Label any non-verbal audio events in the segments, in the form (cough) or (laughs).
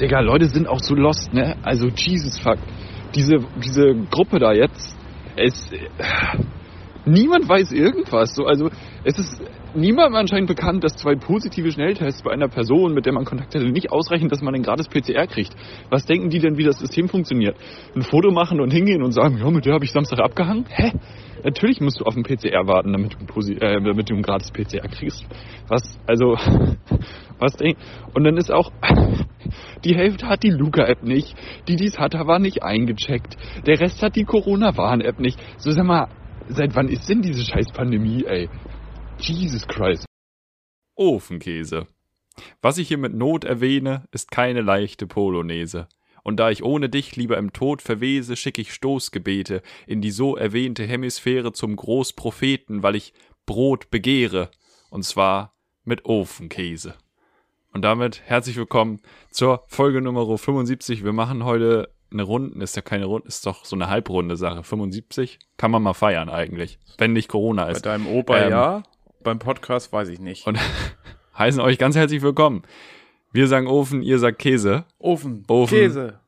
Digga, Leute sind auch so lost, ne? Also, Jesus fuck. Diese, diese Gruppe da jetzt, es, niemand weiß irgendwas. So, also, es ist niemandem anscheinend bekannt, dass zwei positive Schnelltests bei einer Person, mit der man Kontakt hatte, nicht ausreichen, dass man ein gratis PCR kriegt. Was denken die denn, wie das System funktioniert? Ein Foto machen und hingehen und sagen, ja, mit der habe ich Samstag abgehangen? Hä? Natürlich musst du auf ein PCR warten, damit du, äh, damit du ein gratis PCR kriegst. Was, also, (laughs) was denk Und dann ist auch, die Hälfte hat die Luca-App nicht, die dies hatte, war nicht eingecheckt. Der Rest hat die Corona-Warn-App nicht. So, sag mal, seit wann ist denn diese scheiß Pandemie, ey? Jesus Christ. Ofenkäse. Was ich hier mit Not erwähne, ist keine leichte Polonaise. Und da ich ohne dich lieber im Tod verwese, schicke ich Stoßgebete in die so erwähnte Hemisphäre zum Großpropheten, weil ich Brot begehre. Und zwar mit Ofenkäse. Und damit herzlich willkommen zur Folge Nummer 75. Wir machen heute eine Runde, ist ja keine Runde, ist doch so eine halbrunde Sache. 75 kann man mal feiern eigentlich, wenn nicht Corona ist. Bei deinem Opa ähm, ja, beim Podcast weiß ich nicht. Und (laughs) heißen euch ganz herzlich willkommen. Wir sagen Ofen, ihr sagt Käse. Ofen. Ofen. Käse.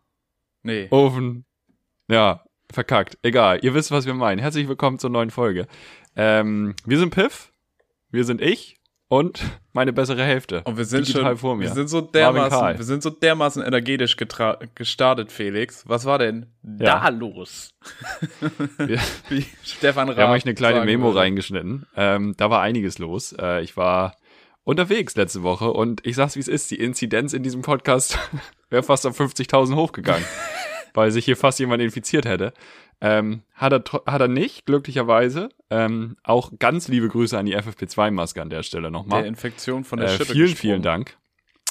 Nee. Ofen. Ja, verkackt. Egal. Ihr wisst, was wir meinen. Herzlich willkommen zur neuen Folge. Ähm, wir sind Piff. Wir sind ich und meine bessere Hälfte. Und wir sind schon, vor mir. Wir sind so dermaßen, wir sind so dermaßen energetisch gestartet, Felix. Was war denn ja. da los? (laughs) (laughs) Wie Stefan Raab Wir haben euch eine kleine Memo würde. reingeschnitten. Ähm, da war einiges los. Äh, ich war unterwegs letzte Woche und ich sag's wie es ist, die Inzidenz in diesem Podcast (laughs) wäre fast auf 50.000 hochgegangen, weil sich hier fast jemand infiziert hätte. Ähm, hat, er, hat er nicht, glücklicherweise. Ähm, auch ganz liebe Grüße an die FFP2-Maske an der Stelle nochmal. Der Infektion von der äh, Schippe Vielen, gesprungen. vielen Dank.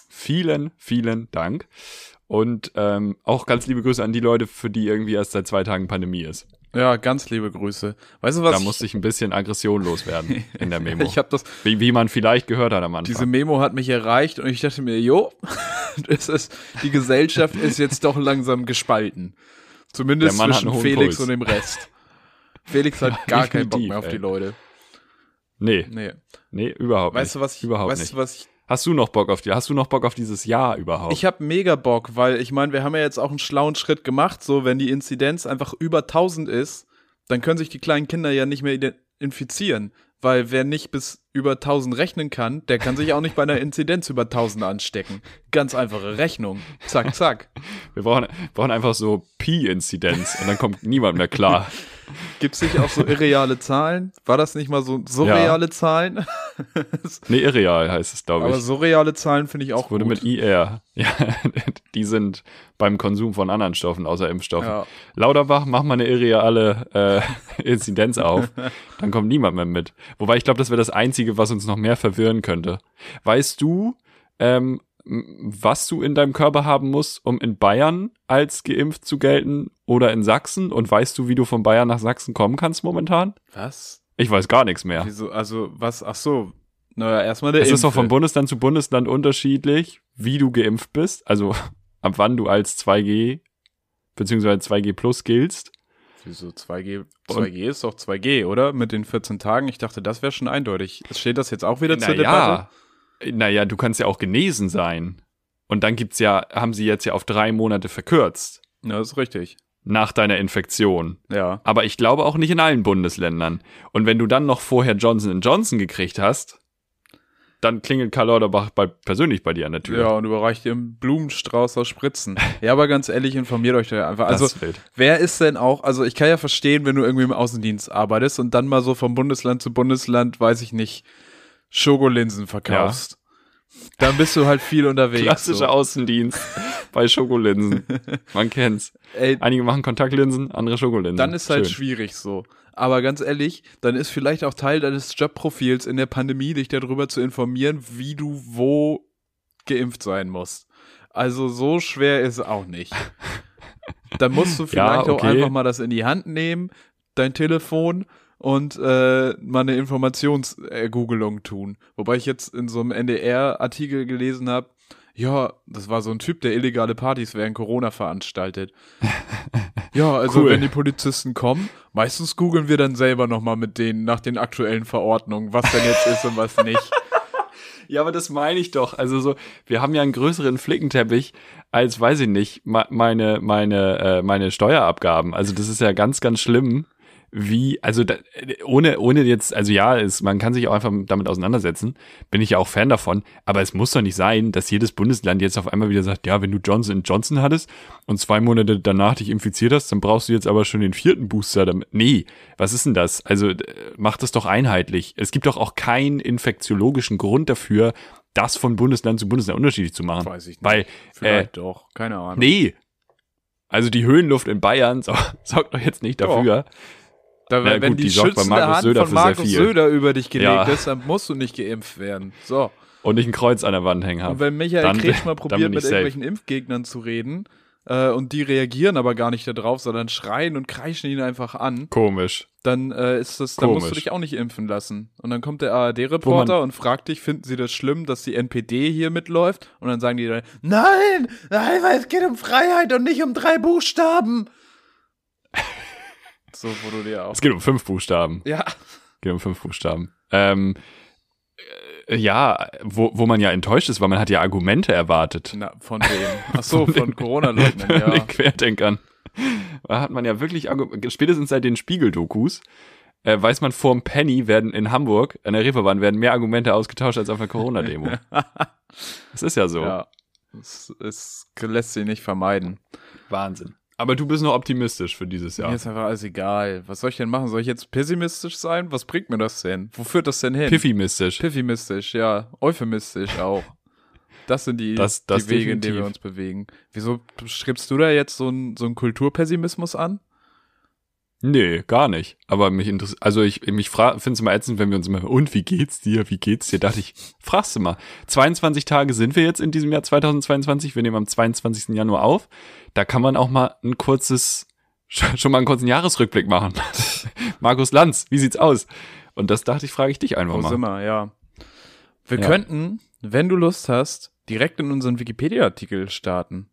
Vielen, vielen Dank. Und ähm, auch ganz liebe Grüße an die Leute, für die irgendwie erst seit zwei Tagen Pandemie ist. Ja, ganz liebe Grüße. Weißt du was? Da musste ich ein bisschen Aggression loswerden in der (laughs) Memo. ich habe das, wie, wie man vielleicht gehört hat am Anfang. Diese Memo hat mich erreicht und ich dachte mir, jo, (laughs) das ist, die Gesellschaft ist jetzt doch langsam gespalten. Zumindest zwischen Felix Puls. und dem Rest. Felix hat (laughs) gar keinen Bock mehr auf ey. die Leute. Nee. Nee. Nee, überhaupt weißt nicht. Du, was ich, überhaupt weißt nicht. Du, was ich, Hast du noch Bock auf die? Hast du noch Bock auf dieses Jahr überhaupt? Ich habe mega Bock, weil ich meine, wir haben ja jetzt auch einen schlauen Schritt gemacht, so wenn die Inzidenz einfach über 1000 ist, dann können sich die kleinen Kinder ja nicht mehr infizieren, weil wer nicht bis über 1000 rechnen kann, der kann sich auch nicht bei einer Inzidenz über 1000 anstecken. Ganz einfache Rechnung. Zack, zack. Wir brauchen, brauchen einfach so Pi-Inzidenz und dann kommt niemand mehr klar. (laughs) Gibt es nicht auch so irreale Zahlen? War das nicht mal so surreale ja. Zahlen? (laughs) nee, irreal heißt es, glaube ich. Aber surreale Zahlen finde ich auch das wurde gut. mit IR. (laughs) Ja, die sind beim Konsum von anderen Stoffen außer Impfstoffen. Ja. Lauterbach, mach mal eine irreale äh, (laughs) Inzidenz auf, dann kommt niemand mehr mit. Wobei ich glaube, das wäre das Einzige, was uns noch mehr verwirren könnte. Weißt du, ähm, was du in deinem Körper haben musst, um in Bayern als geimpft zu gelten oder in Sachsen? Und weißt du, wie du von Bayern nach Sachsen kommen kannst momentan? Was? Ich weiß gar nichts mehr. Wieso, also, was, ach so. Naja, erstmal der Es Impfe. ist doch von Bundesland zu Bundesland unterschiedlich, wie du geimpft bist. Also, (laughs) ab wann du als 2G beziehungsweise 2G Plus giltst. Wieso 2G? 2G ist doch 2G, oder? Mit den 14 Tagen. Ich dachte, das wäre schon eindeutig. Steht das jetzt auch wieder Na zur ja. Debatte? Naja, du kannst ja auch genesen sein. Und dann gibt's ja, haben sie jetzt ja auf drei Monate verkürzt. Ja, das ist richtig. Nach deiner Infektion. Ja. Aber ich glaube auch nicht in allen Bundesländern. Und wenn du dann noch vorher Johnson Johnson gekriegt hast, dann klingelt Karl Lauterbach bei, persönlich bei dir an der Tür. Ja, und überreicht dir einen Blumenstrauß aus Spritzen. ja, aber ganz ehrlich, informiert euch da einfach. Also, wer ist denn auch, also ich kann ja verstehen, wenn du irgendwie im Außendienst arbeitest und dann mal so vom Bundesland zu Bundesland, weiß ich nicht, Schokolinsen verkaufst. Ja. Dann bist du halt viel unterwegs. Klassischer so. Außendienst bei Schokolinsen. (laughs) Man kennt's. Ey, Einige machen Kontaktlinsen, andere Schokolinsen. Dann ist halt schwierig so. Aber ganz ehrlich, dann ist vielleicht auch Teil deines Jobprofils in der Pandemie, dich darüber zu informieren, wie du wo geimpft sein musst. Also so schwer ist es auch nicht. (laughs) Dann musst du vielleicht ja, okay. auch einfach mal das in die Hand nehmen, dein Telefon und äh, mal eine Informationsergoogelung tun. Wobei ich jetzt in so einem NDR-Artikel gelesen habe, ja, das war so ein Typ, der illegale Partys während Corona veranstaltet. (laughs) ja, also cool. wenn die Polizisten kommen, meistens googeln wir dann selber nochmal mit denen nach den aktuellen Verordnungen, was denn jetzt ist und was (laughs) nicht. Ja, aber das meine ich doch. Also so, wir haben ja einen größeren Flickenteppich als, weiß ich nicht, meine, meine, äh, meine Steuerabgaben. Also das ist ja ganz, ganz schlimm wie, also da, ohne, ohne jetzt, also ja, es, man kann sich auch einfach damit auseinandersetzen, bin ich ja auch Fan davon, aber es muss doch nicht sein, dass jedes Bundesland jetzt auf einmal wieder sagt, ja, wenn du Johnson Johnson hattest und zwei Monate danach dich infiziert hast, dann brauchst du jetzt aber schon den vierten Booster damit. Nee, was ist denn das? Also mach das doch einheitlich. Es gibt doch auch keinen infektiologischen Grund dafür, das von Bundesland zu Bundesland unterschiedlich zu machen. Weiß ich nicht. Weil, Vielleicht äh, doch, keine Ahnung. Nee. Also die Höhenluft in Bayern sorgt (laughs) doch jetzt nicht dafür, doch da, ja, wenn gut, die, die schützende Hand Söder von Markus Söder über dich gelegt ja. ist, dann musst du nicht geimpft werden. So. Und nicht ein Kreuz an der Wand hängen haben. Und wenn Michael dann, Kretsch mal (laughs) probiert, mit safe. irgendwelchen Impfgegnern zu reden, äh, und die reagieren aber gar nicht darauf, sondern schreien und kreischen ihn einfach an. Komisch. Dann äh, ist das, dann Komisch. musst du dich auch nicht impfen lassen. Und dann kommt der ARD-Reporter und fragt dich, finden sie das schlimm, dass die NPD hier mitläuft? Und dann sagen die dann, nein, nein, weil es geht um Freiheit und nicht um drei Buchstaben. (laughs) So, wo du dir auch. Es geht um fünf Buchstaben. Ja. Es geht um fünf Buchstaben. Ähm, äh, ja, wo, wo man ja enttäuscht ist, weil man hat ja Argumente erwartet. Na, von wem? Ach so, (laughs) von, von Corona-Leugnern, ja. den Querdenkern. Da hat man ja wirklich, spätestens seit den Spiegel-Dokus, äh, weiß man, vorm Penny werden in Hamburg, an der Reeperbahn, werden mehr Argumente ausgetauscht als auf der Corona-Demo. (laughs) das ist ja so. Ja, es, es lässt sich nicht vermeiden. Wahnsinn. Aber du bist noch optimistisch für dieses Jahr. Mir ist einfach alles egal. Was soll ich denn machen? Soll ich jetzt pessimistisch sein? Was bringt mir das denn? Wo führt das denn hin? Piffimistisch. Piffimistisch, ja. Euphemistisch auch. Das sind die, das, das die Wege, definitiv. in denen wir uns bewegen. Wieso schreibst du da jetzt so einen so Kulturpessimismus an? Nee, gar nicht. Aber mich interessiert, also ich mich finde es immer ätzend, wenn wir uns immer, und wie geht's dir, wie geht's dir? Dachte ich, fragst du mal. 22 Tage sind wir jetzt in diesem Jahr 2022. Wir nehmen am 22. Januar auf. Da kann man auch mal ein kurzes, (laughs) schon mal einen kurzen Jahresrückblick machen. (laughs) Markus Lanz, wie sieht's aus? Und das dachte ich, frage ich dich einfach Wo mal. Sind wir, ja. Wir ja. könnten, wenn du Lust hast, direkt in unseren Wikipedia-Artikel starten.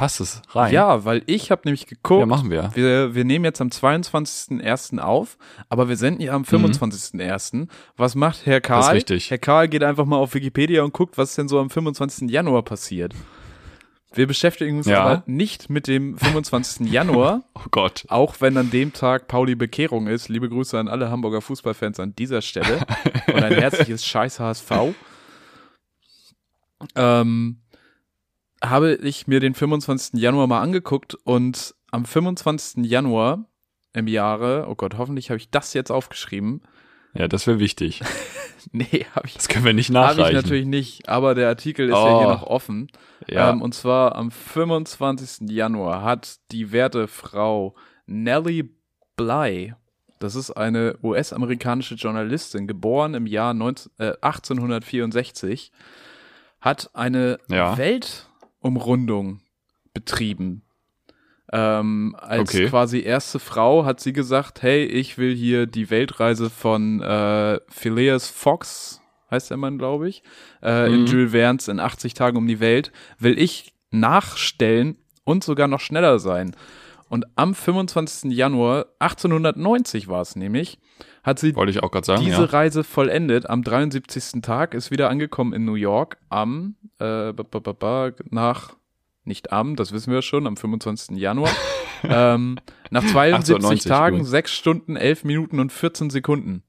Passt es rein? Ja, weil ich habe nämlich geguckt. Ja, machen wir. wir. Wir nehmen jetzt am 22.01. auf, aber wir senden ja am 25.01. Mhm. Was macht Herr Karl? Das ist richtig. Herr Karl geht einfach mal auf Wikipedia und guckt, was denn so am 25. Januar passiert. Wir beschäftigen uns ja. aber nicht mit dem 25. Januar. (laughs) oh Gott. Auch wenn an dem Tag Pauli Bekehrung ist. Liebe Grüße an alle Hamburger Fußballfans an dieser Stelle. (laughs) und ein herzliches Scheiß HSV. Ähm, habe ich mir den 25. Januar mal angeguckt und am 25. Januar im Jahre, oh Gott, hoffentlich habe ich das jetzt aufgeschrieben. Ja, das wäre wichtig. (laughs) nee, habe ich. Das können wir nicht nachreichen. Habe ich natürlich nicht, aber der Artikel ist oh. ja hier oh. noch offen. Ja. Ähm, und zwar am 25. Januar hat die werte Frau Nellie Bly, das ist eine US-amerikanische Journalistin, geboren im Jahr 19, äh, 1864, hat eine ja. Welt Umrundung betrieben. Ähm, als okay. quasi erste Frau hat sie gesagt, hey, ich will hier die Weltreise von äh, Phileas Fox, heißt der Mann, glaube ich, äh, mhm. in Jules Verne's in 80 Tagen um die Welt, will ich nachstellen und sogar noch schneller sein. Und am 25. Januar 1890 war es nämlich, hat sie sagen, diese ja. Reise vollendet. Am 73. Tag ist wieder angekommen in New York am äh, nach nicht am, das wissen wir schon, am 25. Januar. (laughs) ähm, nach 72 Tagen, gut. 6 Stunden, 11 Minuten und 14 Sekunden.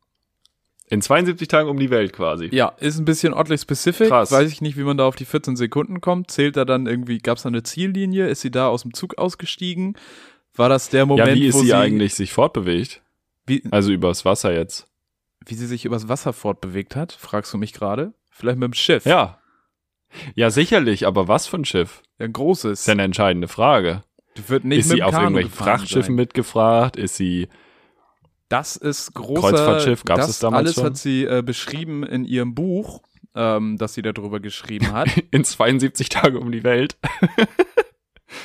In 72 Tagen um die Welt quasi. Ja, ist ein bisschen oddly specific. Krass. Weiß ich nicht, wie man da auf die 14 Sekunden kommt. Zählt da dann irgendwie, gab es da eine Ziellinie? Ist sie da aus dem Zug ausgestiegen? War das der Moment, ja, wie ist sie, sie eigentlich sich fortbewegt? Wie, also übers Wasser jetzt. Wie sie sich übers Wasser fortbewegt hat, fragst du mich gerade? Vielleicht mit dem Schiff. Ja. Ja, sicherlich, aber was für ein Schiff? Ein großes. Das ist ja eine entscheidende Frage. Die wird nicht ist sie auf irgendwelchen Frachtschiffen sein. mitgefragt? Ist sie das ist großer Kreuzfahrtschiff? Gab es damals alles schon? hat sie äh, beschrieben in ihrem Buch, ähm, das sie darüber geschrieben hat. (laughs) in 72 Tage um die Welt.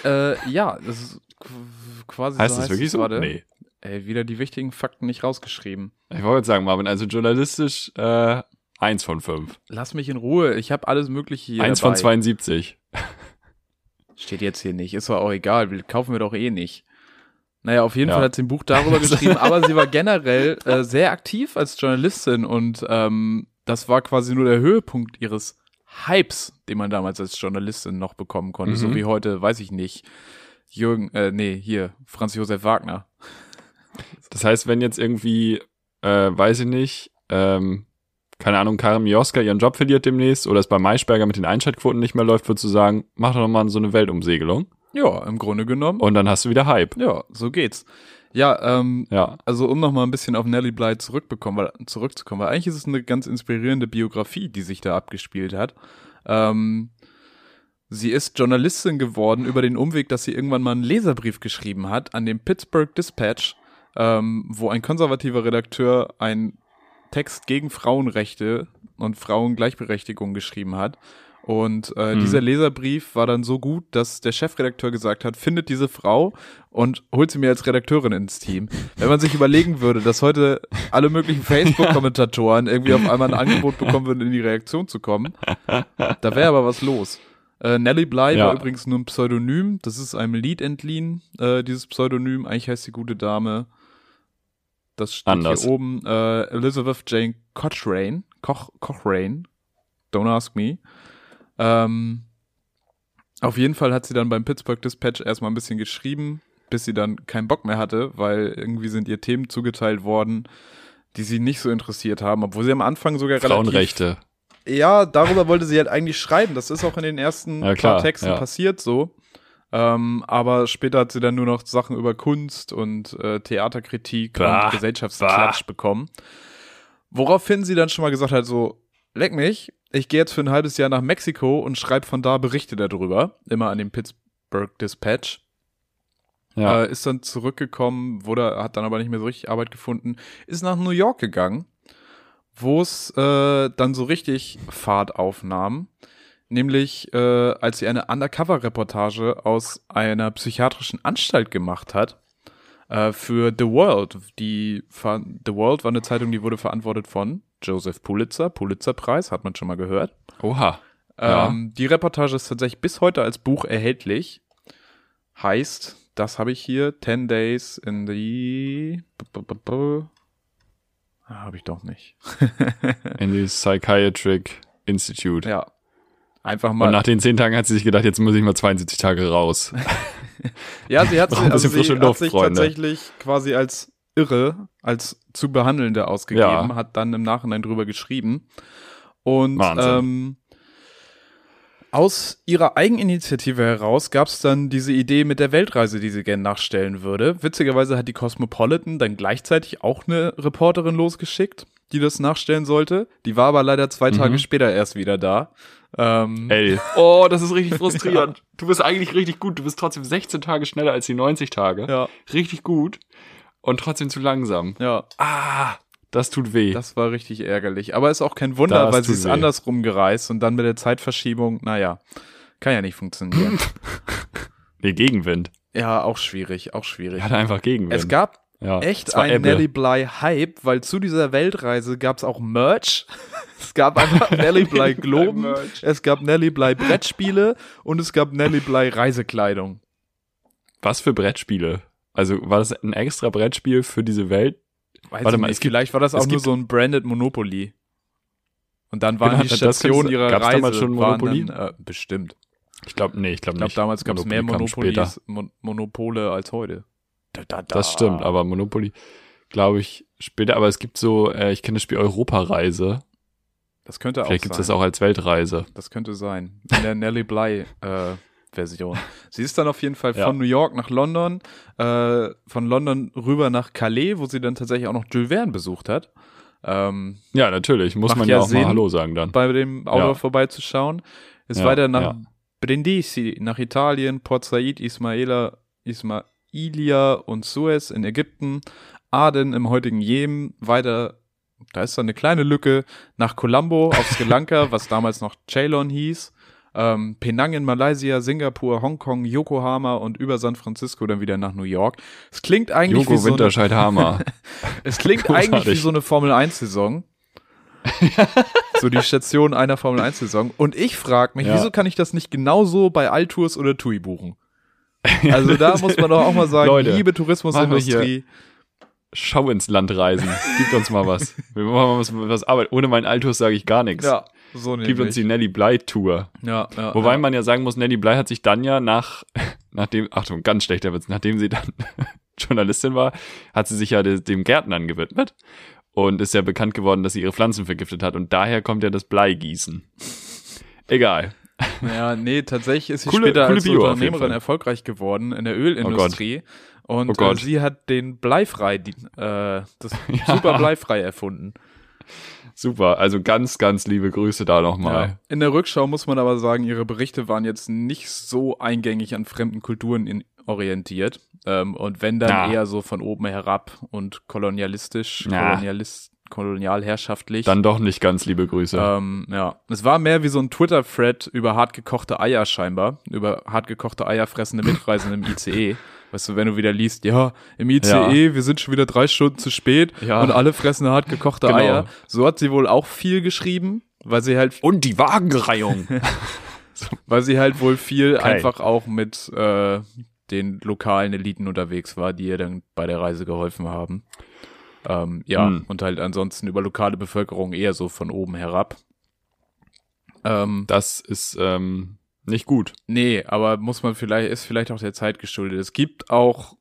äh, ja, das ist quasi heißt so. das wirklich so? Gerade. Nee. Ey, wieder die wichtigen Fakten nicht rausgeschrieben. Ich wollte sagen, Marvin, also journalistisch äh, eins von fünf. Lass mich in Ruhe, ich habe alles mögliche hier Eins dabei. von 72. Steht jetzt hier nicht, ist doch auch egal, kaufen wir doch eh nicht. Naja, auf jeden ja. Fall hat sie ein Buch darüber (laughs) geschrieben, aber sie war generell äh, sehr aktiv als Journalistin und ähm, das war quasi nur der Höhepunkt ihres Hypes, den man damals als Journalistin noch bekommen konnte. Mhm. So wie heute, weiß ich nicht, Jürgen, äh, nee, hier, Franz Josef Wagner. Das heißt, wenn jetzt irgendwie, äh, weiß ich nicht, ähm, keine Ahnung, Karin Mioska ihren Job verliert demnächst oder es bei Maischberger mit den Einschaltquoten nicht mehr läuft, würdest du sagen, mach doch mal so eine Weltumsegelung Ja, im Grunde genommen. und dann hast du wieder Hype. Ja, so geht's. Ja, ähm, Ja. also um noch mal ein bisschen auf Nellie Bly zurückbekommen, weil, zurückzukommen, weil eigentlich ist es eine ganz inspirierende Biografie, die sich da abgespielt hat. Ähm, sie ist Journalistin geworden über den Umweg, dass sie irgendwann mal einen Leserbrief geschrieben hat an den Pittsburgh Dispatch, ähm, wo ein konservativer Redakteur einen Text gegen Frauenrechte und Frauengleichberechtigung geschrieben hat. Und äh, Mhm. dieser Leserbrief war dann so gut, dass der Chefredakteur gesagt hat, findet diese Frau und holt sie mir als Redakteurin ins Team. Wenn man sich überlegen würde, dass heute alle möglichen (laughs) Facebook-Kommentatoren irgendwie auf einmal ein Angebot bekommen würden, in die Reaktion zu kommen, da wäre aber was los. Äh, Nellie Bly Ja. war übrigens nur ein Pseudonym. Das ist einem Lied entliehen, äh, dieses Pseudonym. Eigentlich heißt die gute Dame, das steht Anders. hier oben, äh, Elizabeth Jane Cochrane. Koch, Cochrane. Don't ask me. Ähm, auf jeden Fall hat sie dann beim Pittsburgh Dispatch erstmal ein bisschen geschrieben, bis sie dann keinen Bock mehr hatte, weil irgendwie sind ihr Themen zugeteilt worden, die sie nicht so interessiert haben, obwohl sie am Anfang sogar relativ Frauenrechte. Ja, darüber wollte sie halt eigentlich schreiben. Das ist auch in den ersten Ja, klar, paar Texten ja. passiert so. Ähm, aber später hat sie dann nur noch Sachen über Kunst und äh, Theaterkritik Bah, und Gesellschaftsklatsch bekommen. Woraufhin sie dann schon mal gesagt hat, so, leck mich, ich gehe jetzt für ein halbes Jahr nach Mexiko und schreibe von da Berichte darüber. Immer an den Pittsburgh Dispatch. Ja. Äh, ist dann zurückgekommen, wurde, hat dann aber nicht mehr so richtig Arbeit gefunden, ist nach New York gegangen, wo es äh, dann so richtig Fahrt aufnahm. Nämlich, äh, als sie eine Undercover-Reportage aus einer psychiatrischen Anstalt gemacht hat äh, für The World. Die The World war eine Zeitung, die wurde verantwortet von Joseph Pulitzer, Pulitzer-Preis, hat man schon mal gehört. Oha. Ja. Ähm, die Reportage ist tatsächlich bis heute als Buch erhältlich. Heißt, das habe ich hier, 10 Days in the... Habe ich doch nicht. (laughs) In die Psychiatric Institute. Ja. Einfach Und mal. nach den zehn Tagen hat sie sich gedacht, jetzt muss ich mal 72 Tage raus. (laughs) ja, sie hat, (laughs) ein also sie frische hat Luft, sich Freunde. tatsächlich quasi als irre, als zu behandelnde ausgegeben, Ja. hat dann im Nachhinein drüber geschrieben. Und Wahnsinn. ähm, aus ihrer Eigeninitiative heraus gab es dann diese Idee mit der Weltreise, die sie gerne nachstellen würde. Witzigerweise hat die Cosmopolitan dann gleichzeitig auch eine Reporterin losgeschickt, die das nachstellen sollte. Die war aber leider zwei Mhm. Tage später erst wieder da. Ähm, Ey. (laughs) Oh, das ist richtig frustrierend. Du bist eigentlich richtig gut. Du bist trotzdem 16 Tage schneller als die 90 Tage. ja, Richtig gut. Und trotzdem zu langsam. ja. Ah, das tut weh. Das war richtig ärgerlich. Aber ist auch kein Wunder, Das weil sie ist weh. andersrum gereist und dann mit der Zeitverschiebung, naja, kann ja nicht funktionieren. (laughs) nee, Gegenwind. ja, auch schwierig, auch schwierig. Er hatte einfach Gegenwind. Es gab ja. echt Ebbe. Nelly Bly Hype, weil zu dieser Weltreise gab es auch Merch. (laughs) es gab einfach (laughs) Nelly Bly Globen, es gab Nelly Bly Brettspiele und es gab Nelly Bly Reisekleidung. Was für Brettspiele? Also war das ein extra Brettspiel für diese Welt? Weiß Warte mal, nicht, gibt- vielleicht war das auch nur so ein Branded Monopoly. Und dann waren Genau, die Stationen ihrer Gab's Reise damals schon Monopoly? Dann, äh, bestimmt. Ich glaube, nee, ich glaube Ich glaube, nicht. damals gab es mehr. Monopolies, Mon Monopole als heute. Da, da, da. Das stimmt, aber Monopoly, glaube ich, später. Aber es gibt so, äh, ich kenne das Spiel Europareise. das könnte auch Vielleicht gibt es das auch als Weltreise. Das könnte sein. In der Nelly Bly äh, Version. (laughs) Sie ist dann auf jeden Fall Ja. von New York nach London, äh, von London rüber nach Calais, wo sie dann tatsächlich auch noch Jules Verne besucht hat. Ähm, Ja, natürlich. Muss man ja ja auch Sinn. mal Hallo sagen dann. bei dem Autor Ja. vorbeizuschauen. Ist weiter nach. Brindisi, nach Italien, Port Said, Ismaila, Ismailia und Suez in Ägypten, Aden im heutigen Jemen, weiter, da ist dann eine kleine Lücke, nach Colombo auf Sri Lanka, (laughs) was damals noch Ceylon hieß, ähm, Penang in Malaysia, Singapur, Hongkong, Yokohama und über San Francisco dann wieder nach New York. Es klingt eigentlich wie Joko so eine, Hammer. (laughs) es klingt Großartig. eigentlich wie so eine Formel 1 Saison. (laughs) so die Station einer Formel 1 Saison. Und ich frage mich, Ja. wieso kann ich das nicht genauso bei Altours oder TUI buchen? Also da muss man doch auch mal sagen, Leute, liebe Tourismusindustrie, Schau ins Land reisen. Gibt uns mal was. Wir machen mal was, was Arbeit. Ohne meinen Altus sage ich gar nichts. So Gibt uns die Nelly Bly Tour. Ja, ja, Wobei ja. man ja sagen muss, Nelly Bly hat sich dann ja nach, nachdem, Achtung, ganz schlechter Witz, nachdem sie dann (laughs) Journalistin war, hat sie sich ja de- dem Gärtnern gewidmet und ist ja bekannt geworden, dass sie ihre Pflanzen vergiftet hat und daher kommt ja das Bleigießen. Egal. Ja, nee, tatsächlich ist sie Coole- später coole als Bio Unternehmerin erfolgreich geworden in der Ölindustrie. und Oh. Äh, sie hat den Bleifrei, äh, das (laughs) super Bleifrei erfunden. Super. Also ganz, ganz liebe Grüße da nochmal. Ja. In der Rückschau muss man aber sagen, ihre Berichte waren jetzt nicht so eingängig an fremden Kulturen orientiert. Ähm, und wenn dann Na. eher so von oben herab und kolonialistisch, Na. kolonialist, kolonialherrschaftlich. Dann doch nicht ganz liebe Grüße. Ähm, ja, es war mehr wie so ein Twitter-Thread über hartgekochte Eier scheinbar, über hartgekochte Eier fressende Mitreisende im ICE. (laughs) Weißt du, wenn du wieder liest, ja, im ICE, wir sind schon wieder drei Stunden zu spät Ja. und alle fressen hartgekochte Genau. Eier. So hat sie wohl auch viel geschrieben, weil sie halt, und die Wagenreihung. (laughs) weil sie halt wohl viel Okay. einfach auch mit äh, den lokalen Eliten unterwegs war, die ihr dann bei der Reise geholfen haben. Ähm, ja, Hm. und halt ansonsten über lokale Bevölkerung eher so von oben herab. Ähm, Das ist ähm, nicht gut. Nee, aber muss man vielleicht, ist vielleicht auch der Zeit geschuldet. Es gibt auch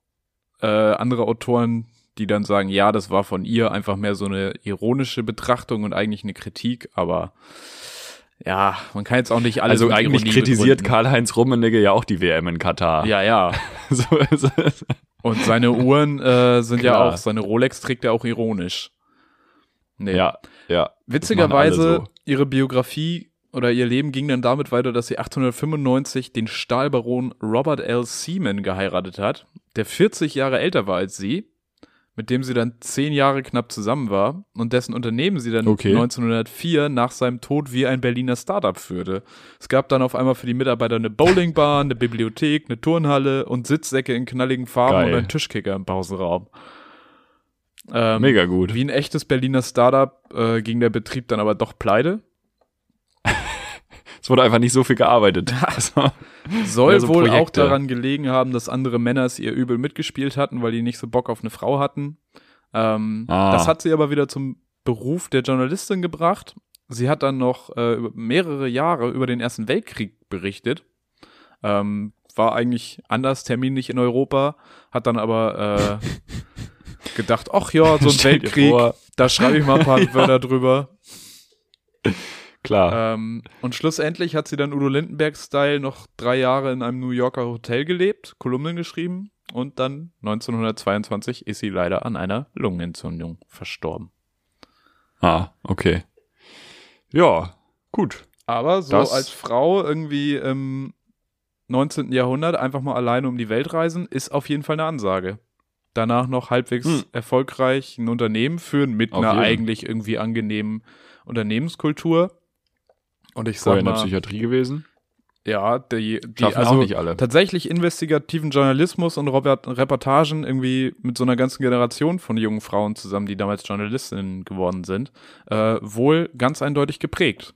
äh, andere Autoren, die dann sagen, ja, das war von ihr einfach mehr so eine ironische Betrachtung und eigentlich eine Kritik, aber ja, man kann jetzt auch nicht alles also eigentlich Ironie kritisiert. Karl-Heinz Rummenigge ja auch die WM in Katar. Ja, ja. (laughs) so, so, Und seine Uhren äh, sind ja Klar. auch, seine Rolex trägt er auch ironisch. Nee. ja, ja. Witzigerweise, so. ihre Biografie oder ihr Leben ging dann damit weiter, dass sie 1895 den Stahlbaron Robert L. Seaman geheiratet hat, der 40 Jahre älter war als sie, mit dem sie dann zehn Jahre knapp zusammen war und dessen Unternehmen sie dann Okay. 1904 nach seinem Tod wie ein Berliner Startup führte. Es gab dann auf einmal für die Mitarbeiter eine Bowlingbahn, eine Bibliothek, eine Turnhalle und Sitzsäcke in knalligen Farben Geil. und einen Tischkicker im Pausenraum. Ähm, Mega gut. wie ein echtes Berliner Startup äh, ging der Betrieb dann aber doch pleite. Es wurde einfach nicht so viel gearbeitet. (laughs) Also, Soll so wohl auch Projekte. daran gelegen haben, dass andere Männer es ihr übel mitgespielt hatten, weil die nicht so Bock auf eine Frau hatten. Ähm, Ah. Das hat sie aber wieder zum Beruf der Journalistin gebracht. Sie hat dann noch äh, mehrere Jahre über den Ersten Weltkrieg berichtet. Ähm, war eigentlich anders terminlich in Europa, hat dann aber äh, (laughs) gedacht, ach ja, so ein Weltkrieg, vor. da schreibe ich mal ein paar (laughs) Wörter drüber. Klar. Ähm, und schlussendlich hat sie dann Udo Lindenberg-Style noch drei Jahre in einem New Yorker Hotel gelebt, Kolumnen geschrieben und dann 1922 ist sie leider an einer Lungenentzündung verstorben. ah, okay. Ja, gut. Aber so Das- als Frau irgendwie im 19. Jahrhundert einfach mal alleine um die Welt reisen, ist auf jeden Fall eine Ansage. Danach noch halbwegs Hm. erfolgreich ein Unternehmen führen mit Auf einer jeden. eigentlich irgendwie angenehmen Unternehmenskultur. Und ich Vorher sag in der Psychiatrie gewesen. ja, die, die Schaffen also auch nicht alle. tatsächlich investigativen Journalismus und Robert- Reportagen irgendwie mit so einer ganzen Generation von jungen Frauen zusammen, die damals Journalistinnen geworden sind, äh, wohl ganz eindeutig geprägt.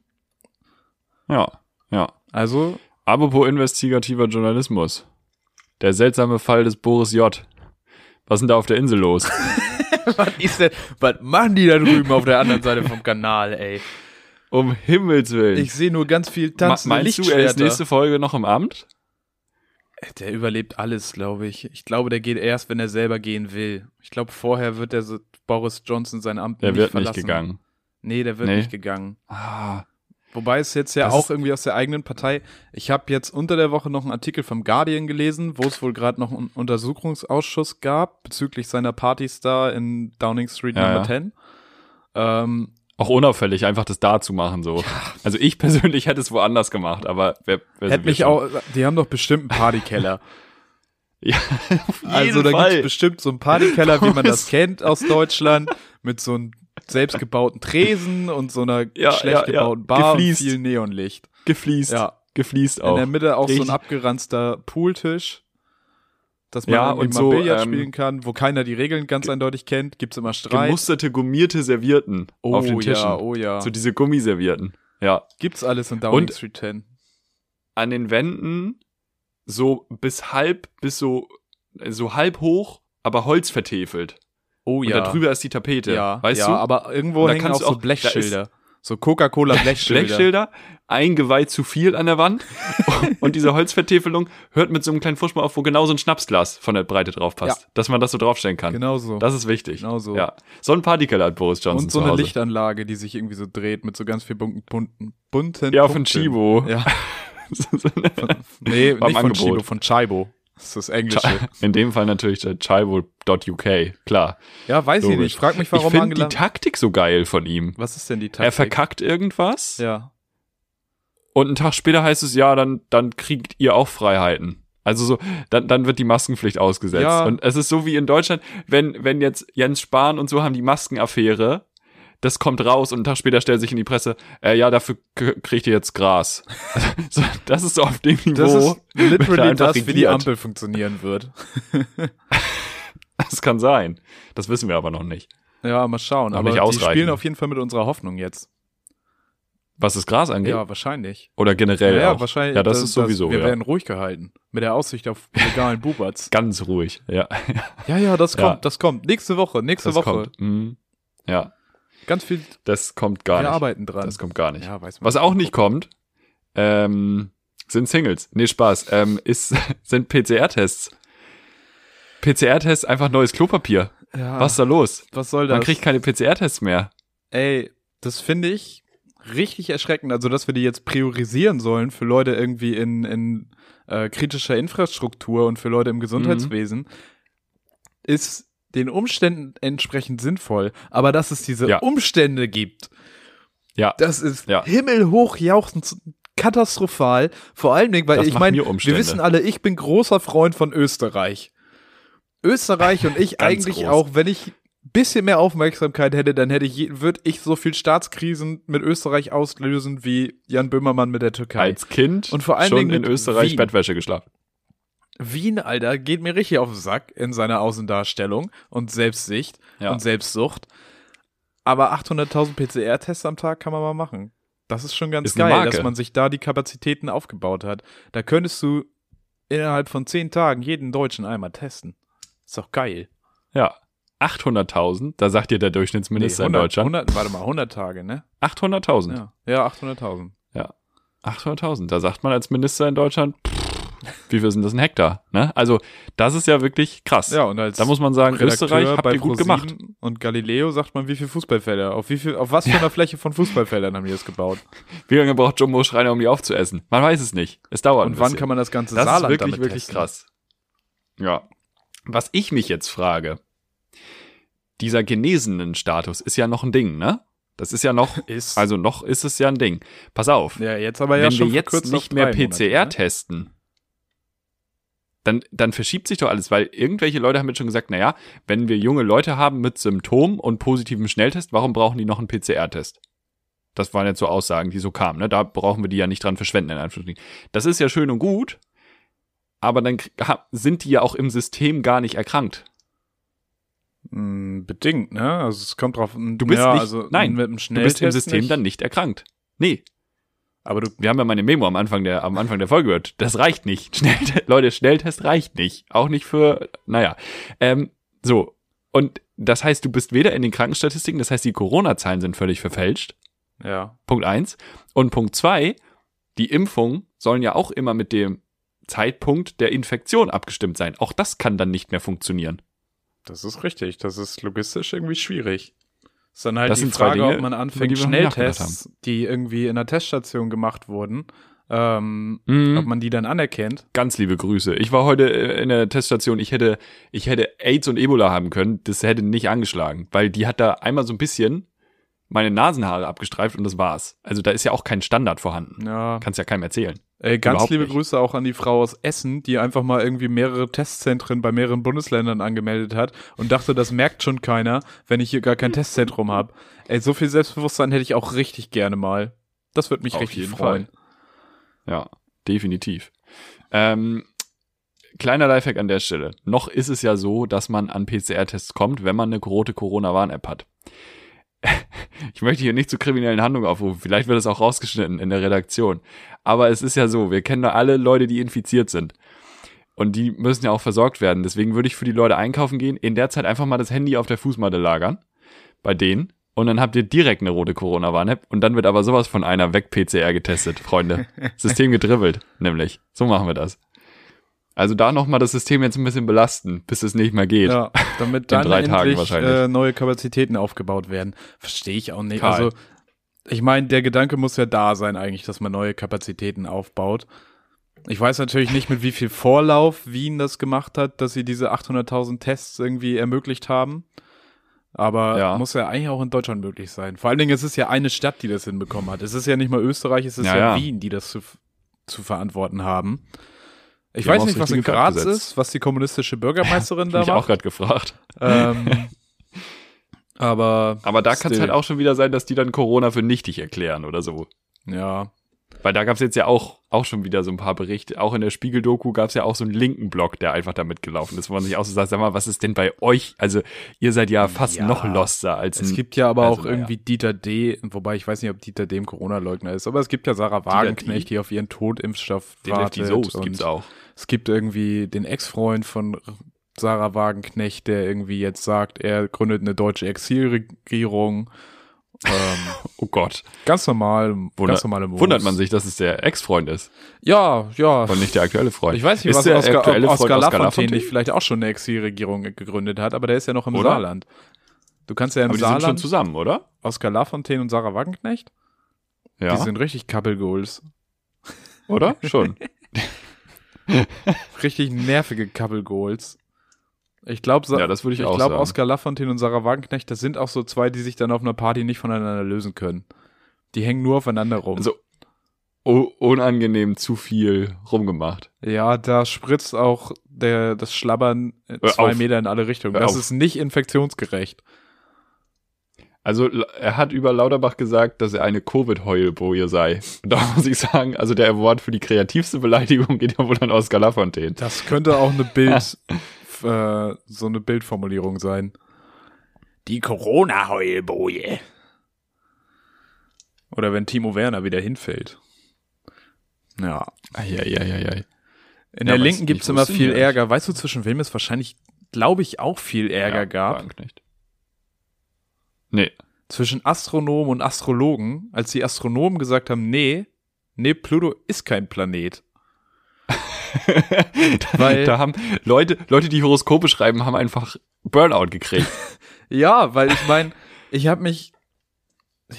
Ja, ja. Also, Apropos investigativer Journalismus. Der seltsame Fall des Boris J. Was ist denn da auf der Insel los? (laughs) was ist denn, was machen die da drüben auf der anderen Seite vom Kanal, ey? Um Himmels Willen. Ich sehe nur ganz viel Ma- tanzende Meinst du, er ist nächste Folge noch im Amt? Der überlebt alles, glaube ich. Ich glaube, der geht erst, wenn er selber gehen will. Ich glaube, vorher wird der so Boris Johnson sein Amt Der nicht wird verlassen. nicht gegangen. Nee, der wird Nee. nicht gegangen. Ah, Wobei es jetzt ja Das auch irgendwie aus der eigenen Partei. Ich habe jetzt unter der Woche noch einen Artikel vom Guardian gelesen, wo es wohl gerade noch einen Untersuchungsausschuss gab bezüglich seiner Partys da in Downing Street Ja, Number ja. 10. Ähm, auch unauffällig, einfach das da zu machen so. Also ich persönlich hätte es woanders gemacht, aber wer, wer hätte mich schon? auch, die haben doch bestimmt einen Partykeller. (laughs) Ja, (laughs) also da Fall. gibt's bestimmt so einen Partykeller, wie man das kennt aus Deutschland, (laughs) mit so einem selbstgebauten Tresen und so einer Ja, schlecht ja, gebauten Bar Gefliest. und viel Neonlicht. gefliest. Ja. Gefliest In auch. der Mitte auch so ein Richtig. abgeranzter Pooltisch, dass man Ja, und so, Billard ähm, spielen kann, wo keiner die Regeln ganz eindeutig kennt, gibt's immer Streit. Gemusterte, gummierte Servierten oh auf den Tischen. ja, oh ja. So diese Gummiservierten. Ja. Gibt's alles in Downing Und- Street 10. An den Wänden so bis halb, bis so, so halb hoch, aber Holz vertefelt. Oh Und ja. da drüber ist die Tapete. ja, weißt ja, du? aber irgendwo Und da hängen kannst auch du so auch- Blechschilder. So Coca-Cola (laughs) Blechschilder. Blechschilder, ein Geweih zu viel an der Wand (laughs) und diese Holzvertäfelung hört mit so einem kleinen Fußball auf, wo genau so ein Schnapsglas von der Breite drauf passt, Ja. dass man das so draufstellen kann. Genau so. Das ist wichtig. Genau so. Ja. So ein Partykeller hat Boris Johnson Und so eine. Lichtanlage, die sich irgendwie so dreht mit so ganz viel bunten, bunten, bunten Ja, von Punkten. Chibo. Ja. (laughs) Nee, War im nicht von Angebot. Chibo, von Chibo. Das ist das Englische. In dem Fall natürlich der chivo.uk, klar. Ja, weiß ich Logisch. nicht. Frag mich, Ich warum finde Angela... die Taktik so geil von ihm. Was ist denn die Taktik? Er verkackt irgendwas Ja. und einen Tag später heißt es, ja, dann, dann kriegt ihr auch Freiheiten. Also so, dann, dann wird die Maskenpflicht ausgesetzt. Ja. Und es ist so wie in Deutschland, wenn, wenn jetzt Jens Spahn und so haben die Maskenaffäre, das kommt raus und einen Tag später stellt sich in die Presse, äh, ja, dafür kriegt ihr jetzt Gras. (laughs) so, das ist so auf dem Niveau. Das ist (laughs) literally das, wie die regiert. Ampel funktionieren wird. (laughs) Das kann sein. Das wissen wir aber noch nicht. Ja, mal schauen. Noch Aber nicht die spielen auf jeden Fall mit unserer Hoffnung jetzt. Was das Gras angeht. Ja, wahrscheinlich. Oder generell ja, auch. wahrscheinlich. Ja, das, ist sowieso. wir ja. werden ruhig gehalten. Mit der Aussicht auf legalen Bubatz. Ganz ruhig. Ja, Ja, ja, das Ja. kommt, das kommt. Nächste Woche, nächste das Woche. kommt. Mhm. Ja, Ganz viel, das kommt gar wir nicht. arbeiten dran. Das kommt gar nicht. Ja, weiß man. Was auch nicht kommt, ähm, sind Singles. Nee, Spaß. Ähm, ist, (laughs) sind PCR-Tests. PCR-Tests, einfach neues Klopapier. ja, Was ist da los? was soll das? Man kriegt keine PCR-Tests mehr. Ey, das finde ich richtig erschreckend. Also, dass wir die jetzt priorisieren sollen für Leute irgendwie in, in äh, kritischer Infrastruktur und für Leute im Gesundheitswesen, ist den Umständen entsprechend sinnvoll. Aber dass es diese Ja. Umstände gibt, Ja. das ist Ja. himmelhoch jauchzend katastrophal. Vor allen Dingen, weil Das ich meine, wir wissen alle, ich bin großer Freund von Österreich. Österreich und ich (laughs) eigentlich groß. auch, wenn ich ein bisschen mehr Aufmerksamkeit hätte, dann hätte ich, würde ich so viel Staatskrisen mit Österreich auslösen wie Jan Böhmermann mit der Türkei. Als Kind Und vor allen schon Dingen in Österreich Wien. Bettwäsche geschlafen. Wien, Alter, geht mir richtig auf den Sack in seiner Außendarstellung und Selbstsicht Ja. und Selbstsucht. Aber 800.000 PCR-Tests am Tag kann man mal machen. Das ist schon ganz Ist geil, dass man sich da die Kapazitäten aufgebaut hat. Da könntest du innerhalb von zehn Tagen jeden Deutschen einmal testen. Ist doch geil. Ja. 800.000, da sagt dir der Durchschnittsminister in 100, Deutschland. 100, warte mal, 100 Tage, ne? 800.000. Ja, ja 800.000. 800.000. Da sagt man als Minister in Deutschland, pff, wie viel sind das ein Hektar? Ne? Also, das ist ja wirklich krass. Ja, und als da muss man sagen, Redakteur Österreich habt ihr gut gemacht. Und Galileo sagt man, wie viel Fußballfelder, auf wie viel, auf was für einer Fläche von Fußballfeldern haben die das gebaut? Wie lange braucht Jumbo Schreiner, um die aufzuessen? Man weiß es nicht. Es dauert ein Und wann bisschen. kann man das ganze Das ist Saarland wirklich, damit wirklich testen? krass. Ja. Was ich mich jetzt frage, dieser genesenen Status ist ja noch ein Ding, ne? Das ist ja noch, (laughs) Ist, also noch ist es ja ein Ding. Pass auf. ja, jetzt aber ja wenn schon wir jetzt nicht mehr drei Monate, PCR ne? testen, dann, dann verschiebt sich doch alles, weil irgendwelche Leute haben jetzt schon gesagt, naja, wenn wir junge Leute haben mit Symptomen und positivem Schnelltest, warum brauchen die noch einen PCR-Test? Das waren jetzt so Aussagen, die so kamen, ne? Da brauchen wir die ja nicht dran verschwenden, in Anführungsstrichen. Das ist ja schön und gut, aber dann sind die ja auch im System gar nicht erkrankt. Mm, Bedingt, ne? Also es kommt drauf. Du bist ja, nicht- also nein, mit dem Du bist im System nicht. dann nicht erkrankt. Nee, Aber du, wir haben ja meine Memo am Anfang der, am Anfang der Folge gehört. Das reicht nicht. (laughs) Schnelltest, Leute, Schnelltest reicht nicht. Auch nicht für, naja. Ähm, so. Und das heißt, du bist weder in den Krankenstatistiken, das heißt, die Corona-Zahlen sind völlig verfälscht. ja, Punkt eins. Und Punkt zwei, die Impfungen sollen ja auch immer mit dem Zeitpunkt der Infektion abgestimmt sein. Auch das kann dann nicht mehr funktionieren. das ist richtig. Das ist logistisch irgendwie schwierig. Ist dann halt Das die Frage, Dinge, ob man anfängt, die Schnelltests, die irgendwie in einer Teststation gemacht wurden, ähm, Mhm. ob man die dann anerkennt. Ganz liebe Grüße. Ich war heute äh, in der Teststation. Ich hätte, ich hätte AIDS und Ebola haben können. Das hätte nicht angeschlagen, weil die hat da einmal so ein bisschen meine Nasenhaare abgestreift und das war's. Also da ist ja auch kein Standard vorhanden. Ja. Kannst ja keinem erzählen. Ey, ganz Überhaupt liebe nicht. Grüße auch an die Frau aus Essen, die einfach mal irgendwie mehrere Testzentren bei mehreren Bundesländern angemeldet hat und dachte, das merkt schon keiner, wenn ich hier gar kein Testzentrum habe. Ey, so viel Selbstbewusstsein hätte ich auch richtig gerne mal. Das würde mich Auf richtig jeden freuen. Ja, definitiv. Ähm, kleiner Lifehack an der Stelle. Noch ist es ja so, dass man an PCR-Tests kommt, wenn man eine rote Corona-Warn-App hat. (laughs) Ich möchte hier nicht zu kriminellen Handlungen aufrufen. Vielleicht wird es auch rausgeschnitten in der Redaktion. Aber es ist ja so, wir kennen da alle Leute, die infiziert sind. Und die müssen ja auch versorgt werden. Deswegen würde ich für die Leute einkaufen gehen, in der Zeit einfach mal das Handy auf der Fußmatte lagern. Bei denen. Und dann habt ihr direkt eine rote Corona-Warn-App. Und dann wird aber sowas von einer weg PCR getestet, Freunde. (laughs) System gedribbelt, nämlich. So machen wir das. Also da nochmal das System jetzt ein bisschen belasten, bis es nicht mehr geht. Ja, damit (laughs) dann drei Tagen endlich wahrscheinlich. äh, neue Kapazitäten aufgebaut werden. Verstehe ich auch nicht. Karl. Also, ich meine, der Gedanke muss ja da sein eigentlich, dass man neue Kapazitäten aufbaut. Ich weiß natürlich nicht, mit wie viel Vorlauf Wien das gemacht hat, dass sie diese 800.000 Tests irgendwie ermöglicht haben. Aber Ja. muss ja eigentlich auch in Deutschland möglich sein. Vor allen Dingen, es ist ja eine Stadt, die das hinbekommen hat. Es ist ja nicht mal Österreich, es ist Ja, ja, ja. Wien, die das zu, zu verantworten haben. Ich weiß nicht, was in Graz ist, was die kommunistische Bürgermeisterin (laughs) da Hab ich auch macht. gerade gefragt. Ähm, (laughs) aber Aber da kann es halt auch schon wieder sein, dass die dann Corona für nichtig erklären oder so. ja, Weil da gab es jetzt ja auch, auch schon wieder so ein paar Berichte. Auch in der Spiegel-Doku gab es ja auch so einen linken Block, der einfach da mitgelaufen ist, wo man sich auch so sagt, sag mal, was ist denn bei euch? Also ihr seid ja fast Ja. noch loster als es ein, gibt ja aber also, auch irgendwie Dieter D., wobei ich weiß nicht, ob Dieter D. ein Corona-Leugner ist, aber es gibt ja Sarah Wagenknecht, die auf ihren Totimpfstoff den Lefty wartet. Soos und gibt's auch. Es gibt irgendwie den Ex-Freund von Sarah Wagenknecht, der irgendwie jetzt sagt, er gründet eine deutsche Exilregierung. Ähm, (laughs) Oh Gott. ganz normal, Wunder, ganz normale Modus. wundert man sich, dass es der Ex-Freund ist Ja, ja. und nicht der aktuelle Freund. Ich weiß nicht, ist was der Oskar, aktuelle Freund Oskar Lafontaine Lafontaine? nicht vielleicht auch schon eine Exilregierung gegründet hat, aber der ist ja noch im Oder? Saarland. Du kannst ja im Aber die sind schon Saarland zusammen, oder? Oskar Lafontaine und Sarah Wagenknecht, Ja. die sind richtig Couple Goals. oder? Schon. (laughs) Richtig nervige Couple Goals. Ich glaube, Ja, das würde ich ich auch glaube, sagen. Oskar Lafontaine und Sarah Wagenknecht, das sind auch so zwei, die sich dann auf einer Party nicht voneinander lösen können. Die hängen nur aufeinander rum. Also unangenehm zu viel rumgemacht. ja, da spritzt auch der, das Schlabbern äh, zwei. Meter in alle Richtungen. Das ist nicht infektionsgerecht. Also er hat über Lauterbach gesagt, dass er eine Covid-Heulboje sei. Und (laughs) da muss ich sagen, also der Award für die kreativste Beleidigung geht ja wohl an Oskar Lafontaine. Das könnte auch eine Bild, (laughs) äh, so eine Bildformulierung sein. Die Corona-Heulboje. Oder wenn Timo Werner wieder hinfällt. Ja. Eieieiei. In Ja, der Linken es- gibt's ich immer viel nicht. Ärger. Weißt du, zwischen wem es wahrscheinlich, glaube ich, auch viel Ärger Ja, gab? Wagenknecht. Nee. Zwischen Astronomen und Astrologen, als die Astronomen gesagt haben, nee, nee, Pluto ist kein Planet. (laughs) Weil- da haben Leute, Leute, die Horoskope schreiben, haben einfach Burnout gekriegt. (laughs) Ja, weil ich meine, ich habe mich,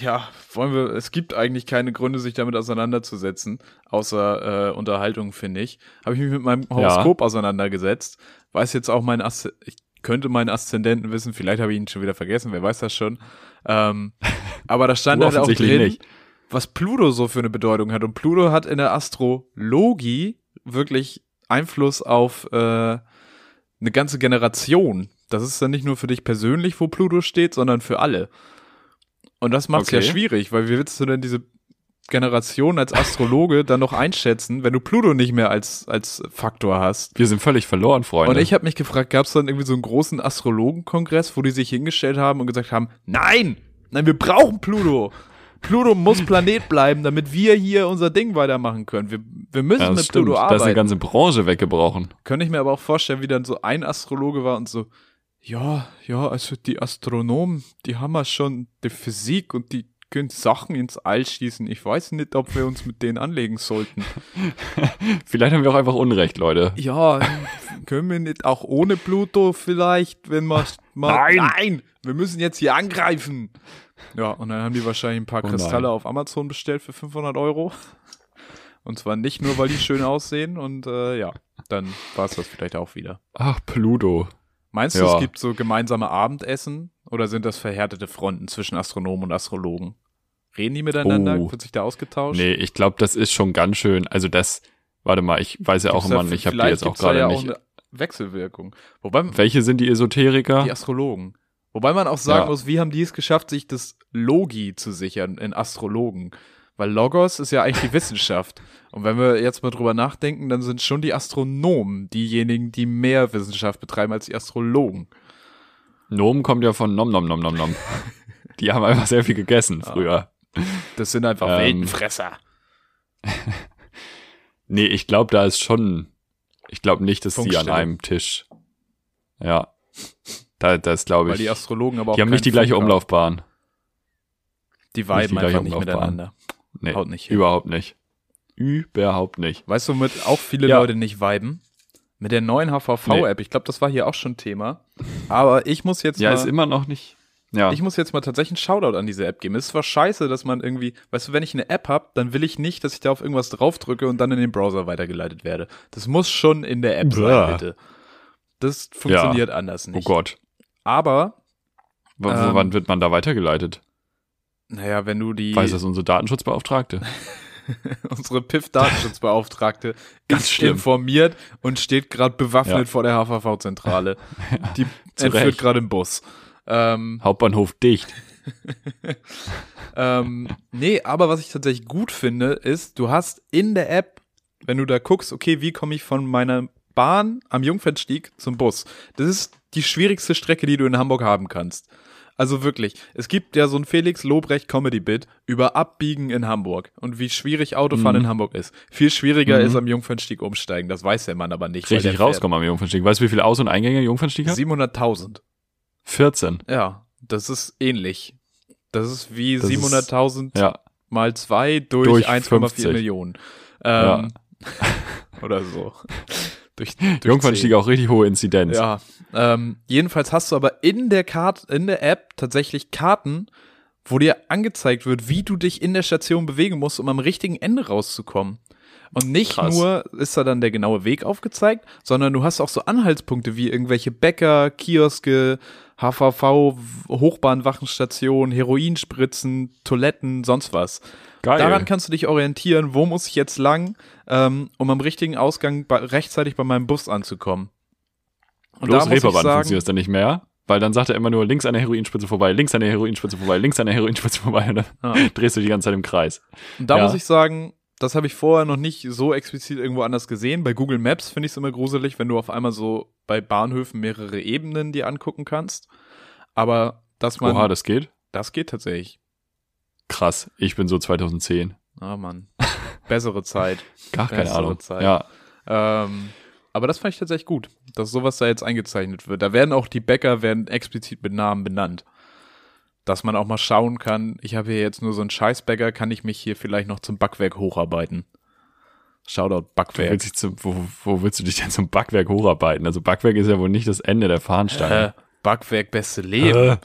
ja, wollen wir, es gibt eigentlich keine Gründe, sich damit auseinanderzusetzen, außer äh, Unterhaltung, finde ich. Habe ich mich mit meinem Horoskop auseinandergesetzt, weiß jetzt auch mein Aszendenten, ich könnte meinen Aszendenten wissen, vielleicht habe ich ihn schon wieder vergessen, wer weiß das schon. Ähm, (laughs) aber da stand halt auch drin, nicht. was Pluto so für eine Bedeutung hat. Und Pluto hat in der Astrologie wirklich Einfluss auf äh, eine ganze Generation. Das ist dann nicht nur für dich persönlich, wo Pluto steht, sondern für alle. Und das macht es ja Okay. schwierig, weil wie willst du denn diese Generation als Astrologe dann noch einschätzen, wenn du Pluto nicht mehr als, als Faktor hast? Wir sind völlig verloren, Freunde. Und ich habe mich gefragt, gab es dann irgendwie so einen großen Astrologenkongress, wo die sich hingestellt haben und gesagt haben, nein, nein, wir brauchen Pluto. Pluto muss Planet bleiben, damit wir hier unser Ding weitermachen können. Wir, wir müssen ja, mit stimmt. Pluto Da ist eine arbeiten. ganze Branche weggebrochen. Könnte ich mir aber auch vorstellen, wie dann so ein Astrologe war und so, ja, ja, also die Astronomen, die haben ja schon die Physik und die können Sachen ins All schießen. Ich weiß nicht, ob wir uns mit denen anlegen sollten. (laughs) Vielleicht haben wir auch einfach Unrecht, Leute. Ja, können wir nicht auch ohne Pluto vielleicht, wenn wir mal. Nein! Nein! Wir müssen jetzt hier angreifen! Ja, und dann haben die wahrscheinlich ein paar Oh Kristalle nein. auf Amazon bestellt für 500 Euro. Und zwar nicht nur, weil die schön aussehen und äh, ja, dann war es das vielleicht auch wieder. Ach, Pluto. Meinst du, Ja. es gibt so gemeinsame Abendessen oder sind das verhärtete Fronten zwischen Astronomen und Astrologen? Reden die miteinander? Oh. Wird sich da ausgetauscht? Nee, ich glaube, das ist schon ganz schön. Also das, warte mal, ich weiß ja auch Gibt's immer, ich habe die jetzt auch gerade ja nicht. Auch eine Wechselwirkung. Wobei, Welche sind die Esoteriker? Die Astrologen. Wobei man auch sagen Ja. muss, wie haben die es geschafft, sich das Logi zu sichern in Astrologen? Weil Logos ist ja eigentlich die Wissenschaft. (laughs) Und wenn wir jetzt mal drüber nachdenken, dann sind schon die Astronomen diejenigen, die mehr Wissenschaft betreiben als die Astrologen. Nomen kommt ja von Nom Nom Nom Nom Nom. (laughs) die haben einfach sehr viel gegessen früher. Das sind einfach Ähm, Weltenfresser. (laughs) Nee, ich glaube, da ist schon Ich glaube nicht, dass die an einem Tisch. Ja. Da, das glaube Weil ich. die Astrologen aber auch Die haben nicht die gleiche Funk. Umlaufbahn. Die die viben gleiche einfach nicht miteinander. Nee, Haut nicht hin. überhaupt nicht. Überhaupt nicht. Weißt du, womit auch viele Ja. Leute nicht viben? Mit der neuen HVV-App. Ich glaube, das war hier auch schon Thema. Aber ich muss jetzt Ja, ist immer noch nicht. Ja. ich muss jetzt mal tatsächlich einen Shoutout an diese App geben. Es ist zwar scheiße, dass man irgendwie, weißt du, wenn ich eine App hab, dann will ich nicht, dass ich da auf irgendwas draufdrücke und dann in den Browser weitergeleitet werde. Das muss schon in der App Bäh. sein, bitte. Das funktioniert anders oh nicht. Gott. Aber, W Ähm, wann wird man da weitergeleitet? naja, wenn du die, Weiß das unsere Datenschutzbeauftragte? (laughs) unsere PIF-Datenschutzbeauftragte (laughs) Ganz ist schlimm. informiert und steht gerade bewaffnet Ja. vor der HVV-Zentrale. (laughs) Die entführt gerade im Bus. Ähm, Hauptbahnhof dicht. (laughs) ähm, nee, aber was ich tatsächlich gut finde, ist, du hast in der App, wenn du da guckst, okay, wie komme ich von meiner Bahn am Jungfernstieg zum Bus? Das ist die schwierigste Strecke, die du in Hamburg haben kannst. Also wirklich, es gibt ja so ein Felix Lobrecht Comedy-Bit über Abbiegen in Hamburg und wie schwierig Autofahren Mhm. in Hamburg ist. Viel schwieriger Mhm. ist am Jungfernstieg umsteigen, das weiß der Mann aber nicht. Richtig rauskommen am Jungfernstieg. Weißt du, wie viele Aus- und Eingänge Jungfernstieg hat? 700.000. 14. Ja, das ist ähnlich. Das ist wie Das ist- 700.000 Ja. mal zwei durch, Durch 1,4 50. Millionen. Ähm, (laughs) oder so. durch, (laughs) durch Jungfernstieg auch richtig hohe Inzidenz. 10. Ja. Ähm, jedenfalls hast du aber in der Karte, in der App tatsächlich Karten, wo dir angezeigt wird, wie du dich in der Station bewegen musst, um am richtigen Ende rauszukommen. Und nicht Krass. nur ist da dann der genaue Weg aufgezeigt, sondern du hast auch so Anhaltspunkte wie irgendwelche Bäcker, Kioske, HVV, Hochbahnwachenstationen, Heroinspritzen, Toiletten, sonst was. Geil. Daran kannst du dich orientieren, wo muss ich jetzt lang, ähm, um am richtigen Ausgang bei, rechtzeitig bei meinem Bus anzukommen. Und Bloß da Reeperbahn funktioniert das dann nicht mehr, weil dann sagt er immer nur links an der Heroinspitze vorbei, links an der Heroinspitze vorbei, links an der Heroinspitze vorbei und dann Ja. (laughs) drehst du die ganze Zeit im Kreis. und da Ja. muss ich sagen, das habe ich vorher noch nicht so explizit irgendwo anders gesehen. Bei Google Maps finde ich es immer gruselig, wenn du auf einmal so bei Bahnhöfen mehrere Ebenen dir angucken kannst. Aber dass man, Oha, das geht? das geht tatsächlich. Krass. Ich bin so 2010. Ah, Mann. Bessere Zeit. (laughs) Gar keine Bessere Ahnung. Zeit. Ja. Ähm, aber das fand ich tatsächlich gut, dass sowas da jetzt eingezeichnet wird. Da werden auch die Bäcker werden explizit mit Namen benannt. Dass man auch mal schauen kann, ich habe hier jetzt nur so einen Scheißbäcker, kann ich mich hier vielleicht noch zum Backwerk hocharbeiten. Shoutout Backwerk. willst dich zum, wo, wo willst du dich denn zum Backwerk hocharbeiten? Also Backwerk ist ja wohl nicht das Ende der Fahnenstange. Äh, Backwerk beste Leben. Äh.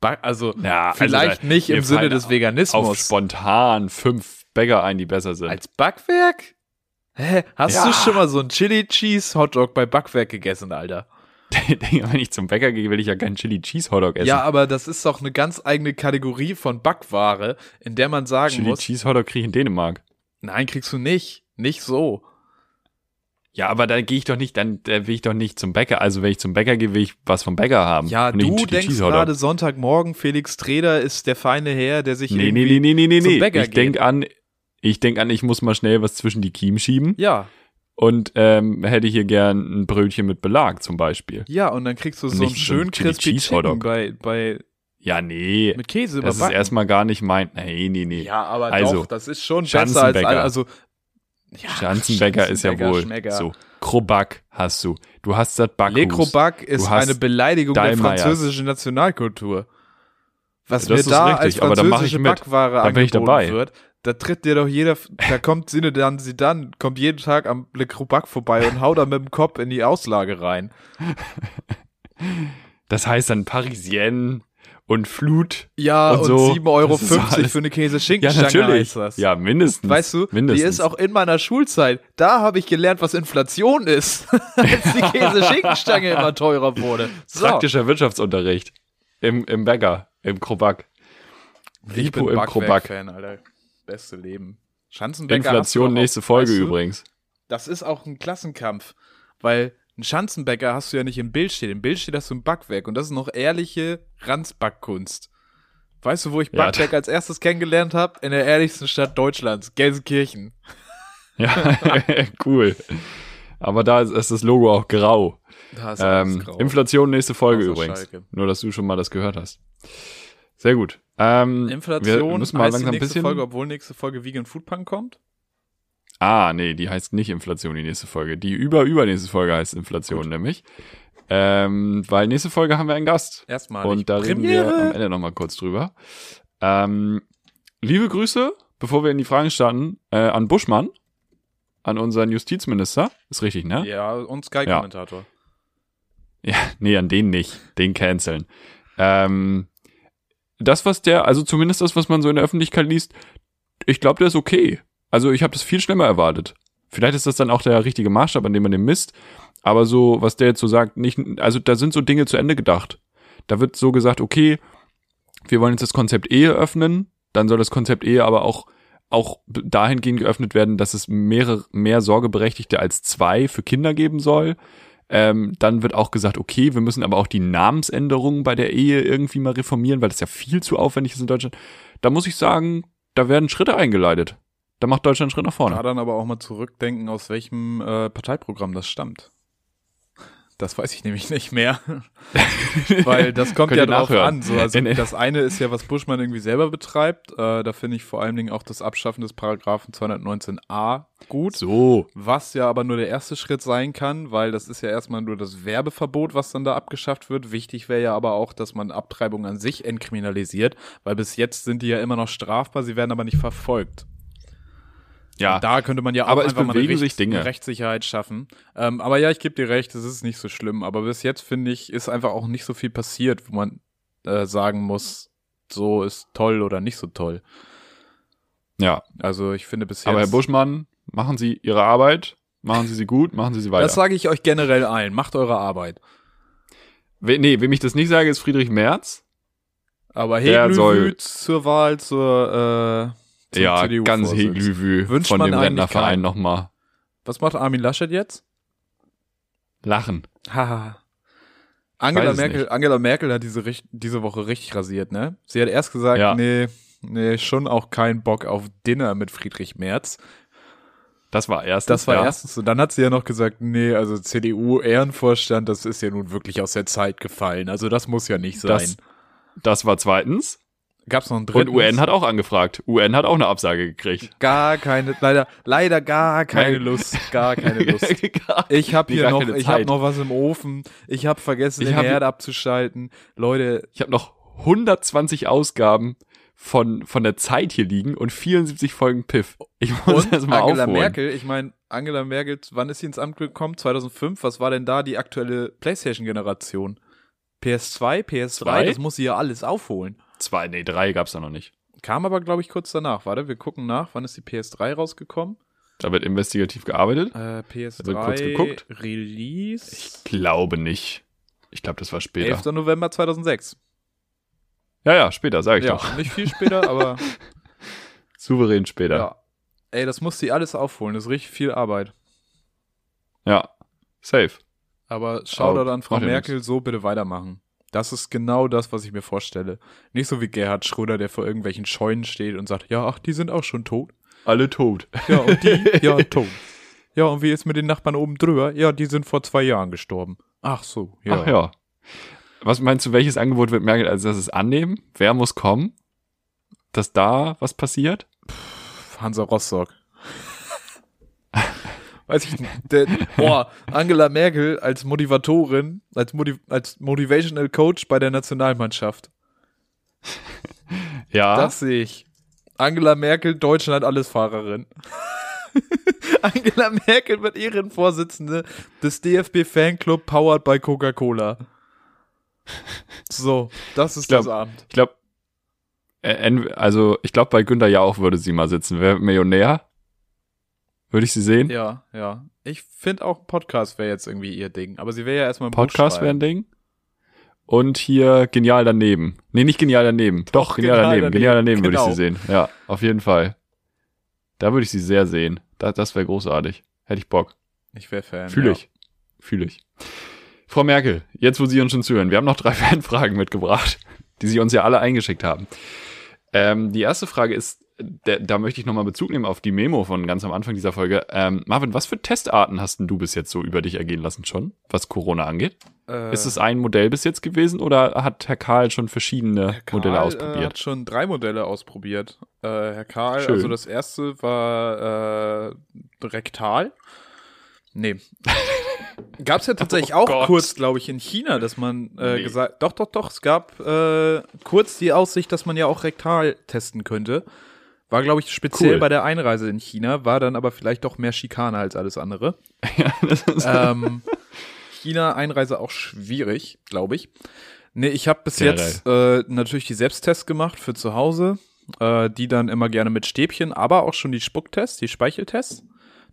Back, also Ja, also vielleicht da- nicht im Sinne des Auf Veganismus. spontan fünf Bäcker ein, die besser sind. Als Backwerk? Hä? Hast Ja. du schon mal so einen Chili Cheese Hotdog bei Backwerk gegessen, Alter? (laughs) Wenn ich zum Bäcker gehe, will ich ja keinen Chili Cheese Hotdog essen. Ja, aber das ist doch eine ganz eigene Kategorie von Backware, in der man sagen Chili muss, Cheese Hotdog kriege ich in Dänemark. nein, kriegst du nicht. Nicht so. Ja, aber da gehe ich doch nicht, dann da will ich doch nicht zum Bäcker. Also wenn ich zum Bäcker gehe, will ich was vom Bäcker haben. Ja, du denkst gerade Sonntagmorgen, Felix Treder ist der feine Herr, der sich Nee, nee, nee, nee, nee, nee, zum nee. Bäcker Ich denk an, ich denk an, ich muss mal schnell was zwischen die Kiemen schieben Ja, und ähm, hätte hier gern ein Brötchen mit Belag zum Beispiel. ja, und dann kriegst du Und so einen nicht so ein schön Chili crispy Chicken bei, bei, Ja, nee. mit Käse Das ist überbacken. erstmal gar nicht mein. Nee, nee, nee. Ja, aber Also, doch, das ist schon besser als... Also, ja, Schanzenbäcker ist ja wohl Schmecker. so. Krobak hast du. Du hast das Backhus. Le Crobac ist eine Beleidigung der Dallmayrs. französischen Nationalkultur. Was Das mir da richtig, als aber da französische. Backware Da bin ich angeboten dabei. wird, da tritt dir doch jeder, da kommt Sinne dann sie dann, kommt jeden Tag am Le Crobac vorbei und haut da mit dem Kopf in die Auslage rein. Das heißt dann Parisienne und Flut. Ja, Und und, so. 7,50 Euro für eine Ja, Käse-Schinkenstange natürlich. heißt das. Ja, mindestens. Weißt du, mindestens. die ist auch in meiner Schulzeit. Da habe ich gelernt, was Inflation ist, (laughs) als die Käse-Schinkenstange immer teurer wurde. So. praktischer Wirtschaftsunterricht. Im, im Bäcker, im Krobak. Ich bin Lipo im Krobak. Backwerk-Fan, Alter. Beste Leben. Schanzenbäcker Inflation, nächste Folge weißt du, übrigens. Das ist auch ein Klassenkampf, weil ein Schanzenbäcker hast du ja nicht im Bild stehen. Im Bild steht das im Backwerk und das ist noch ehrliche Ranzbackkunst. Weißt du, wo ich Ja, Backwerk als erstes kennengelernt habe? In der ehrlichsten Stadt Deutschlands, Gelsenkirchen. (laughs) Ja, (laughs) cool. Aber da ist, ist das Logo auch grau. Da ist Ähm, grau. Inflation, nächste Folge Außer übrigens. Schalke. Nur, dass du schon mal das gehört hast. Sehr gut. Ähm, Inflation wir müssen mal heißt langsam ein nächste bisschen. Folge, obwohl nächste Folge Vegan Food Punk kommt. Ah, nee, die heißt nicht Inflation, die nächste Folge. Die über-übernächste Folge heißt Inflation Gut. nämlich. Ähm, weil nächste Folge haben wir einen Gast. Erstmal. Und da reden wir am Ende nochmal kurz drüber. Ähm, liebe Grüße, bevor wir in die Fragen starten, äh, an Buschmann, an unseren Justizminister. Ist richtig, ne? Ja, und Sky-Kommentator. Ja, (laughs) nee, an den nicht. Den canceln. Ähm, das, was der, also zumindest das, was man so in der Öffentlichkeit liest, ich glaube, der ist okay. Also ich habe das viel schlimmer erwartet. Vielleicht ist das dann auch der richtige Maßstab, an dem man den misst. Aber so, was der jetzt so sagt, nicht, also da sind so Dinge zu Ende gedacht. Da wird so gesagt, okay, wir wollen jetzt das Konzept Ehe öffnen, dann soll das Konzept Ehe aber auch auch dahingehend geöffnet werden, dass es mehrere, mehr Sorgeberechtigte als zwei für Kinder geben soll. Ähm, dann wird auch gesagt, okay, wir müssen aber auch die Namensänderungen bei der Ehe irgendwie mal reformieren, weil das ja viel zu aufwendig ist in Deutschland. Da muss ich sagen, da werden Schritte eingeleitet. Da macht Deutschland einen Schritt nach vorne. Da dann aber auch mal zurückdenken, aus welchem äh, Parteiprogramm das stammt. Das weiß ich nämlich nicht mehr. (laughs) Weil das kommt ja drauf nachhören. an. So, also das eine ist ja, was Buschmann irgendwie selber betreibt. Äh, da finde ich vor allen Dingen auch das Abschaffen des Paragraphen 219a gut. So. Was ja aber nur der erste Schritt sein kann, weil das ist ja erstmal nur das Werbeverbot, was dann da abgeschafft wird. Wichtig wäre ja aber auch, dass man Abtreibung an sich entkriminalisiert, weil bis jetzt sind die ja immer noch strafbar, sie werden aber nicht verfolgt. Ja, Da könnte man ja auch Aber einfach mal eine, Dinge. eine Rechtssicherheit schaffen. Ähm, aber ja, ich gebe dir recht, es ist nicht so schlimm. Aber bis jetzt, finde ich, ist einfach auch nicht so viel passiert, wo man äh, sagen muss, so ist toll oder nicht so toll. ja. Also ich finde bis jetzt. Aber Herr Buschmann, machen Sie Ihre Arbeit, machen Sie sie gut, machen Sie sie weiter. das sage ich euch generell ein. Macht eure Arbeit. We nee, wem ich das nicht sage, ist Friedrich Merz. Aber Heglüwüz zur Wahl zur, äh, zum ja, CDU ganz. Heglüwü von man dem Rentnerverein nochmal. Was macht Armin Laschet jetzt? Lachen. Haha. Angela Merkel, nicht. Angela Merkel hat diese, diese Woche richtig rasiert, ne? Sie hat erst gesagt, Ja. nee, nee, schon auch keinen Bock auf Dinner mit Friedrich Merz. Das war erst. Das war ja. erstens so. Dann hat sie ja noch gesagt, nee, also CDU-Ehrenvorstand, das ist ja nun wirklich aus der Zeit gefallen. Also das muss ja nicht sein. Das, das war zweitens. Gab's noch einen Und dritten? UN hat auch angefragt. UN hat auch eine Absage gekriegt. gar keine, leider, leider gar keine. Lust, (laughs) gar keine (laughs) Lust. Ich habe hier noch, ich habe noch was im Ofen. Ich habe vergessen, Ich den hab- Herd abzuschalten. Leute, Ich habe noch 120 Ausgaben von, von der Zeit hier liegen und 74 Folgen Piff. Ich muss und das mal Angela aufholen. Merkel, ich meine, Angela Merkel, wann ist sie ins Amt gekommen? 2005. Was war denn da die aktuelle PlayStation-Generation? PS2, PS3, Zwei? das muss sie ja alles aufholen. Zwei, nee, drei gab's da noch nicht. Kam aber, glaube ich, kurz danach. Warte, wir gucken nach. Wann ist die PS3 rausgekommen? Da wird investigativ gearbeitet. Äh, PS3 Also kurz geguckt. Release. Glaube nicht. Ich glaube, das war später. 11. November 2006. Ja, ja, später, sage ich ja, doch. (laughs) nicht viel später, aber (laughs) Souverän später. ja. Ey, das muss sie alles aufholen. Das ist richtig viel Arbeit. Ja. Safe. Aber Shoutout Aber an Frau Merkel, so bitte weitermachen. Das ist genau das, was ich mir vorstelle. Nicht so wie Gerhard Schröder, der vor irgendwelchen Scheunen steht und sagt, ja, ach, die sind auch schon tot. Alle tot. Ja, und die, (laughs) ja, tot. Ja, und wie ist mit den Nachbarn oben drüber? Ja, die sind vor zwei Jahren gestorben. Ach so, ja. Ach ja. Was meinst du, welches Angebot wird Merkel als erstes annehmen? Wer muss kommen? Dass da was passiert? Hansa Rostock. Weiß ich nicht. Der, boah, Angela Merkel als Motivatorin, als, Motiv als Motivational Coach bei der Nationalmannschaft. Ja. Das sehe ich. Angela Merkel, Deutschland alles Fahrerin. (laughs) Angela Merkel wird Ehrenvorsitzende des DFB Fanclub powered by Coca-Cola. So, das ist glaub- das Abend. Ich glaube, also ich glaube, bei Günther Jauch würde sie mal sitzen. Wer Millionär? Würde ich sie sehen? Ja, ja. Ich finde auch Podcast wäre jetzt irgendwie ihr Ding. Aber sie wäre ja erstmal ein Podcast wäre ein Ding. Und hier genial daneben. Nee, nicht genial daneben. Doch, genial, Genial daneben. Genial daneben würde ich Genau. sie sehen. Ja, auf jeden Fall. Da würde ich sie sehr sehen. Da, das wäre großartig. Hätte ich Bock. Ich wäre Fan. Fühle ja. ich. Fühle ich. Frau Merkel, jetzt wo Sie uns schon zuhören, wir haben noch drei (laughs) Fanfragen mitgebracht, die Sie uns ja alle eingeschickt haben. Ähm, die erste Frage ist, der, da möchte ich nochmal Bezug nehmen auf die Memo von ganz am Anfang dieser Folge. Ähm, Marvin, was für Testarten hast denn du bis jetzt so über dich ergehen lassen schon, was Corona angeht? Äh, Ist es ein Modell bis jetzt gewesen oder hat Herr Karl schon verschiedene Karl, Modelle Äh, ausprobiert? hat schon drei Modelle ausprobiert. äh, Herr Karl. Schön. Also das erste war äh, rektal. Nee. (laughs) Gab es ja tatsächlich auch Gott. kurz, glaube ich, in China, dass man äh, Nee. gesagt, doch, doch, doch, es gab äh, kurz die Aussicht, dass man ja auch rektal testen könnte. War, glaube ich, speziell Cool. bei der Einreise in China, war dann aber vielleicht doch mehr Schikane als alles andere. (laughs) ja, das ist, ähm, China Einreise auch schwierig, glaube ich. Nee, ich habe bis Generell. jetzt äh, natürlich die Selbsttests gemacht für zu Hause, äh, die dann immer gerne mit Stäbchen, aber auch schon die Spucktests, die Speicheltests.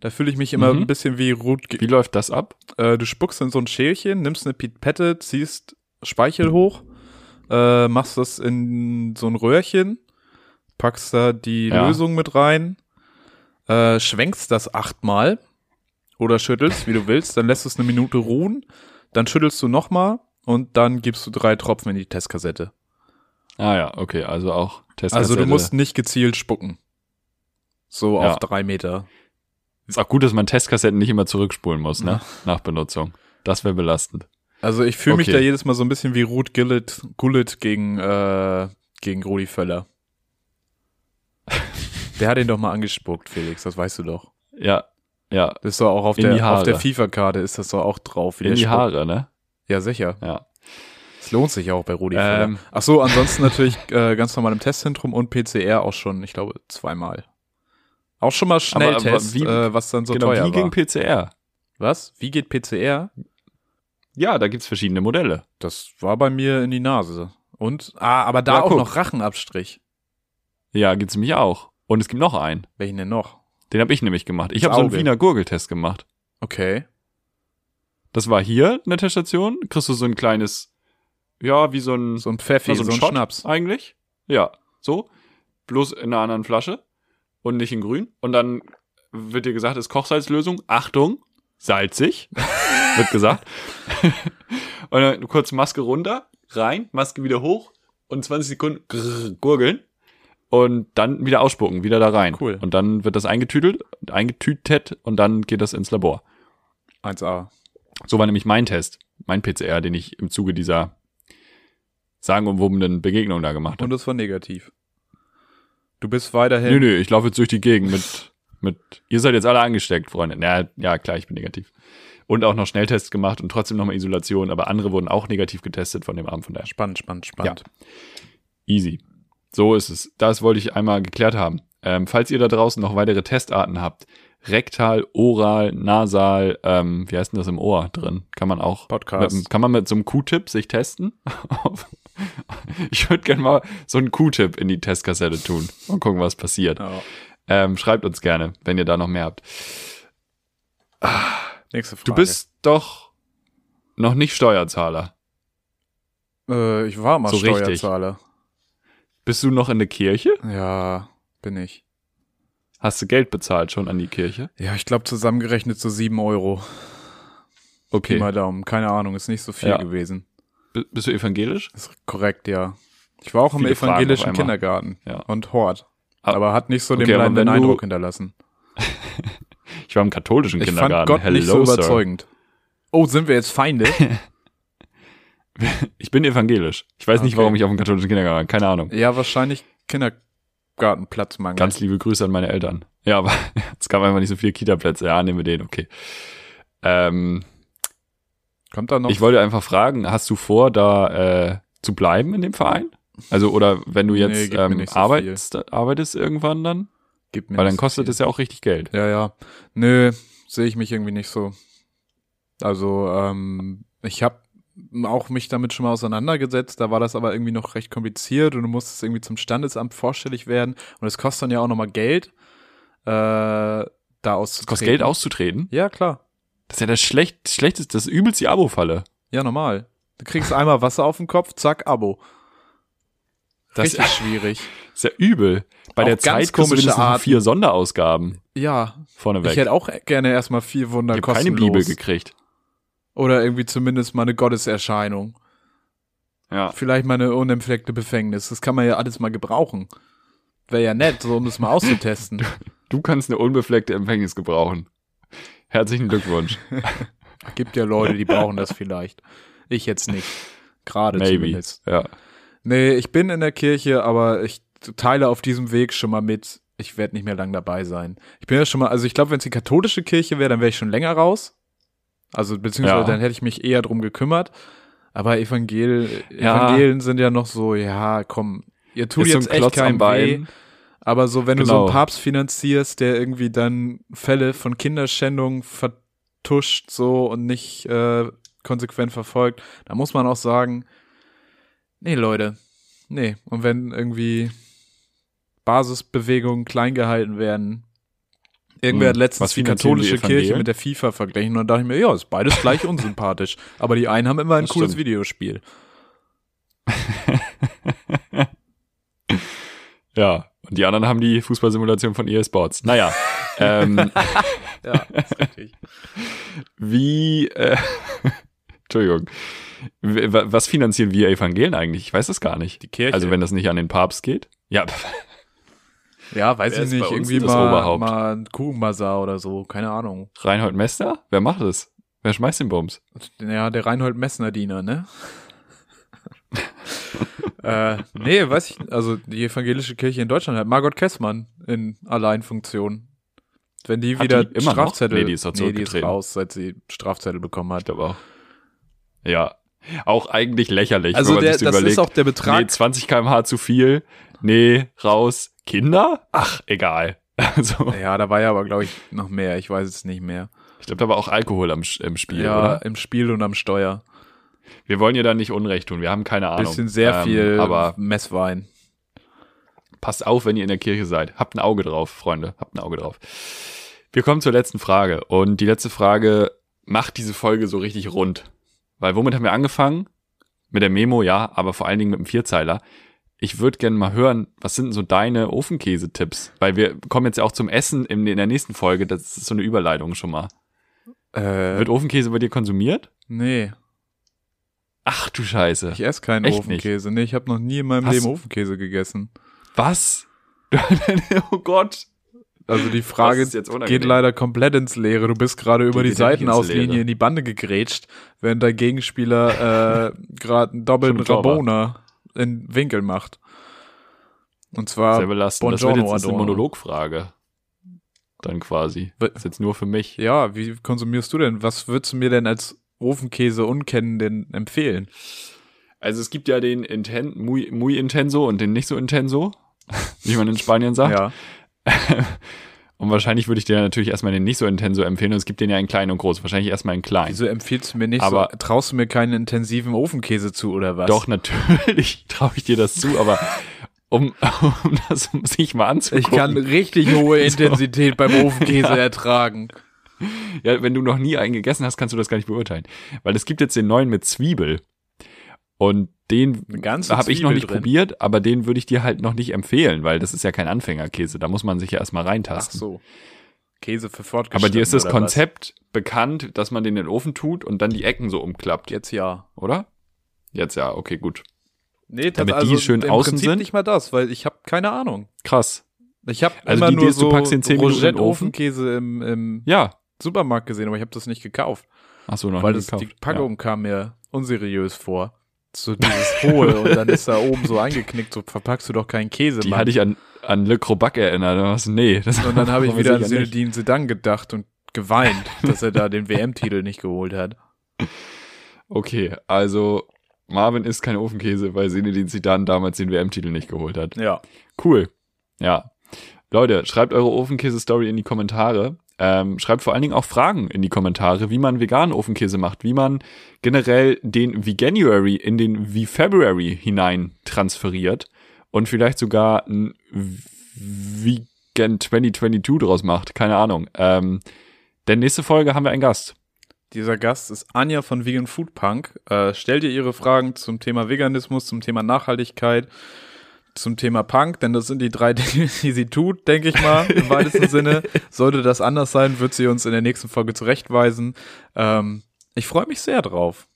Da fühle ich mich immer Mhm. ein bisschen wie Ruth. wie läuft das ab? Äh, du spuckst in so ein Schälchen, nimmst eine Pipette, ziehst Speichel hoch, äh, machst das in so ein Röhrchen, packst da die Ja. Lösung mit rein, äh, schwenkst das achtmal oder schüttelst, wie du willst, dann lässt es eine Minute ruhen, dann schüttelst du nochmal und dann gibst du drei Tropfen in die Testkassette. Ah ja, okay, also auch Test. Also du musst nicht gezielt spucken. So Ja. auf drei Meter. Ist auch gut, dass man Testkassetten nicht immer zurückspulen muss, ne? (laughs) Nach Benutzung. Das wäre belastend. Also ich fühle mich Okay. da jedes Mal so ein bisschen wie Ruth Gullit gegen, äh, gegen Rudi Völler. (laughs) Der hat ihn doch mal angespuckt, Felix, das weißt du doch. Ja, ja. Das ist doch auch auf In der, auf der. FIFA-Karte ist das doch auch drauf. Wie In der die spuckt. Haare, ne? Ja, sicher. Ja. Es lohnt sich auch bei Rudi Ähm. Ach so, ansonsten natürlich äh, ganz normal im Testzentrum und PCR auch schon, ich glaube, zweimal. Auch schon mal Schnelltest, wie- äh, was dann so genau, teuer wie war. PCR. Was? Wie geht PCR? Ja, da gibt's verschiedene Modelle. Das war bei mir in die Nase. Und, ah, aber da Ja, auch guck. noch Rachenabstrich. Ja, gibt's nämlich auch. Und es gibt noch einen. Welchen denn noch? Den habe ich nämlich gemacht. Ich habe so einen Auge. Wiener Gurgeltest gemacht. Okay. Das war hier in der Teststation. Kriegst du so ein kleines, ja, wie so ein, So ein Pfeffi, ja, so, ein Shot Schnaps. eigentlich. Ja, so. Bloß in einer anderen Flasche und nicht in grün. Und dann wird dir gesagt, ist Kochsalzlösung. Achtung, salzig, (laughs) wird gesagt. und dann kurz Maske runter, rein, Maske wieder hoch und 20 Sekunden grrr, gurgeln. Und dann wieder ausspucken, wieder da rein. Cool. Und dann wird das eingetütelt, eingetütet und dann geht das ins Labor. 1A. So war nämlich mein Test, mein PCR, den ich im Zuge dieser sagenumwobenen Begegnung da gemacht habe. Und das war negativ. Du bist weiterhin. Nö, nö, ich laufe jetzt durch die Gegend mit, mit, ihr seid jetzt alle angesteckt, Freunde. Na, ja, klar, ich bin negativ. Und auch noch Schnelltests gemacht und trotzdem nochmal Isolation, aber andere wurden auch negativ getestet von dem Abend, von daher. Spannend, spannend, spannend. Easy. So ist es. Das wollte ich einmal geklärt haben. Ähm, falls ihr da draußen noch weitere Testarten habt, rektal, oral, nasal, ähm, wie heißt denn das im Ohr drin? Kann man auch, Podcast. mit, kann man mit so einem Q-Tip sich testen? (laughs) ich würde gerne mal so einen Q-Tip in die Testkassette tun und gucken, was passiert. Ja. Ähm, schreibt uns gerne, wenn ihr da noch mehr habt. Nächste Frage. Du bist doch noch nicht Steuerzahler. Äh, ich war mal So richtig. Bist du noch in der Kirche? Ja, bin ich. Hast du Geld bezahlt schon an die Kirche? Ja, ich glaube zusammengerechnet so sieben Euro. Pi Okay. mal Daumen. Keine Ahnung, ist nicht so viel Ja. gewesen. B- Bist du evangelisch? Ist korrekt, ja. Ich war auch im Viele evangelischen. Kindergarten Ja. und Hort. Ah, Aber hat nicht so den okay, aber bleibenden Eindruck hinterlassen. (laughs) Ich war im katholischen Ich Kindergarten. fand Gott Hello, nicht so Sir. überzeugend. Oh, sind wir jetzt Feinde? (laughs) (laughs) Ich bin evangelisch. Ich weiß nicht, Okay. warum ich auf dem katholischen Kindergarten war. Keine Ahnung. ja, wahrscheinlich Kindergartenplatzmangel. Ganz liebe Grüße an meine Eltern. Ja, aber (laughs) es gab einfach nicht so viele Kita-Plätze. Ja, nehmen wir den, okay. Ähm, Kommt da noch? ich wollte einfach fragen, hast du vor, da äh, zu bleiben in dem Verein? Also, oder wenn du Nee, jetzt mir ähm, nicht so arbeitest, arbeitest irgendwann dann? Gib mir Weil nicht dann kostet es ja auch richtig Geld. Ja, ja. Nö, sehe ich mich irgendwie nicht so. Also, ähm, ich habe auch mich damit schon mal auseinandergesetzt, da war das aber irgendwie noch recht kompliziert und du musstest irgendwie zum Standesamt vorstellig werden und es kostet dann ja auch nochmal Geld, äh, da auszutreten. Kostet Geld auszutreten? Ja, klar. Das ist ja das schlecht, schlechteste, das übelst die Abo-Falle. Ja, normal. Du kriegst einmal Wasser auf den Kopf, zack, Abo. Das Richtig schwierig. (laughs) ist ja übel. Bei Auch der Zeit komische Arten. vier Sonderausgaben Ja, vorneweg. ich hätte auch gerne erstmal vier Wunder ich habe keine kostenlos. Bibel gekriegt. Oder irgendwie zumindest mal eine Gotteserscheinung. Ja. Vielleicht mal eine unentfleckte Befängnis. Das kann man ja alles mal gebrauchen. Wäre ja nett, so um das mal auszutesten. (laughs) Du kannst eine unbefleckte Empfängnis gebrauchen. Herzlichen Glückwunsch. (laughs) Gibt ja Leute, die brauchen das vielleicht. Ich jetzt nicht. Gerade Maybe. zumindest. Ja. Nee, ich bin in der Kirche, aber ich teile auf diesem Weg schon mal mit, ich werde nicht mehr lang dabei sein. Ich bin ja schon mal, also ich glaube, wenn es die katholische Kirche wäre, dann wäre ich schon länger raus. Also beziehungsweise Ja. dann hätte ich mich eher drum gekümmert. Aber Evangel Ja. Evangelien sind ja noch so, ja, komm, ihr tut Ist so jetzt ein echt Klotz kein weh. Bein. Aber so, wenn du so Genau. einen Papst finanzierst, der irgendwie dann Fälle von Kinderschändung vertuscht so und nicht äh, konsequent verfolgt, da muss man auch sagen, nee, Leute, nee. Und wenn irgendwie Basisbewegungen klein gehalten werden, irgendwer Hm, hat letztens was die katholische Kirche mit der FIFA verglichen und dann dachte ich mir, ja, ist beides gleich (laughs) unsympathisch. Aber die einen haben immer ein Das cooles stimmt. Videospiel. (laughs) Ja, und die anderen haben die Fußballsimulation von EA Sports. Naja, ähm, (laughs) Ja, ist richtig. wie, äh, Entschuldigung, was finanzieren wir Evangelien eigentlich? Ich weiß das gar nicht. Die Kirche. Also wenn das nicht an den Papst geht? Ja, Ja, weiß Wer ich nicht, irgendwie mal, Oberhaupt? mal ein Kuchenbazar oder so, keine Ahnung. Reinhold Mester? Wer macht das? Wer schmeißt den Bums? Ja, der Reinhold Messner Diener, ne? (laughs) äh, nee, weiß ich, also die evangelische Kirche in Deutschland hat Margot Kessmann in Alleinfunktion. Wenn die Hat wieder die immer noch? Strafzettel, Nee, die ist nee, die ist raus, seit sie Strafzettel bekommen Ich hat. glaube auch. Ja, auch eigentlich lächerlich, Also wenn man der, sich so das überlegt. ist auch der Betrag. nee, 20 km/h zu viel. Nee, raus. Kinder? Ach, egal. (laughs) Also, ja, da war ja aber, glaube ich, noch mehr. Ich weiß es nicht mehr. ich glaube, da war auch Alkohol am, im Spiel, ja, oder? im Spiel und am Steuer. Wir wollen ihr da nicht Unrecht tun. Wir haben keine Ahnung. Bisschen sehr Ähm, viel Aber Messwein. passt auf, wenn ihr in der Kirche seid. Habt ein Auge drauf, Freunde. Habt ein Auge drauf. Wir kommen zur letzten Frage. Und die letzte Frage macht diese Folge so richtig rund. Weil womit haben wir angefangen? Mit der Memo, ja, aber vor allen Dingen mit dem Vierzeiler. Ich würde gerne mal hören, was sind denn so deine Ofenkäse-Tipps? Weil wir kommen jetzt ja auch zum Essen in, in der nächsten Folge. Das ist so eine Überleitung schon mal. Äh, Wird Ofenkäse bei dir konsumiert? nee, Ach du Scheiße. ich esse keinen Echt Ofenkäse. Nee, ich habe noch nie in meinem Hast Leben Ofenkäse gegessen. Was? (laughs) oh Gott. Also die Frage geht leider komplett ins Leere. Du bist gerade über die nicht ins Seitenauslinie in die Bande gegrätscht, während dein Gegenspieler äh, (laughs) gerade einen doppelten. Rabona in Winkel macht. Und zwar Sehr belastend. Das wird Buongiorno, jetzt eine. Monologfrage. Dann quasi. Das ist jetzt nur für mich. Ja, wie konsumierst du denn? Was würdest du mir denn als Ofenkäse unkennenden empfehlen? Also es gibt ja den Inten muy, muy Intenso und den nicht so Intenso, wie man in Spanien sagt. Ja. (laughs) Und wahrscheinlich würde ich dir natürlich erstmal den nicht so Intenso empfehlen. Und es gibt den ja in klein und groß. Wahrscheinlich erstmal in klein. Wieso empfiehlst du mir nicht Aber- so, traust du mir keinen intensiven Ofenkäse zu oder was? Doch, natürlich (laughs) traue ich dir das zu, aber um, um das sich mal anzugucken. Ich kann richtig hohe (laughs) Intensität beim (laughs) Ofenkäse ertragen. Ja, wenn du noch nie einen gegessen hast, kannst du das gar nicht beurteilen. Weil es gibt jetzt den neuen mit Zwiebel. Und den habe ich noch nicht drin. probiert, aber den würde ich dir halt noch nicht empfehlen, weil das ist ja kein Anfängerkäse. Da muss man sich ja erstmal Ach reintasten. so. Käse für Fortgeschrittene aber dir ist das oder was? Konzept bekannt, dass man den in den Ofen tut und dann die Ecken so umklappt, Jetzt ja. oder? Jetzt ja, okay, gut. Nee, Damit das, die also schön im außen Prinzip sind? nicht mal das, weil ich habe keine Ahnung. Krass. Ich habe Also immer die nur Idee ist, du so packst den 10 Minuten in den Ofen? Ofenkäse im, im Ja. Supermarkt gesehen, aber ich habe das nicht gekauft, Ach so, noch weil nie das, gekauft. die Packung kam mir unseriös vor. So dieses hohe und dann ist da (laughs) oben so eingeknickt, so verpackst du doch keinen Käse. Die Mann. hatte ich an, an Le Crobac erinnert. Da war's, nee. Und dann (laughs) habe ich wieder an. Zinedine Zidane gedacht und geweint, (laughs) dass er da den WM-Titel nicht geholt hat. Okay, also Marvin isst kein Ofenkäse, weil Zinedine Zidane damals den WM-Titel nicht geholt hat. Ja. Cool. Ja. Leute, schreibt eure Ofenkäse-Story in die Kommentare. Ähm, schreibt vor allen Dingen auch Fragen in die Kommentare, wie man veganen Ofenkäse macht, wie man generell den Veganuary in den V-February hinein transferiert und vielleicht sogar ein Vegan 2022 draus macht. Keine Ahnung. Ähm, denn nächste Folge haben wir einen Gast. Dieser Gast ist Anja von Vegan Food Punk. Äh, stellt ihr ihre Fragen zum Thema Veganismus, zum Thema Nachhaltigkeit, zum Thema Punk, denn das sind die drei (laughs) Dinge, die sie tut, denke ich mal, im weitesten Sinne. (laughs) Sollte das anders sein, wird sie uns in der nächsten Folge zurechtweisen. Ähm, ich freue mich sehr drauf.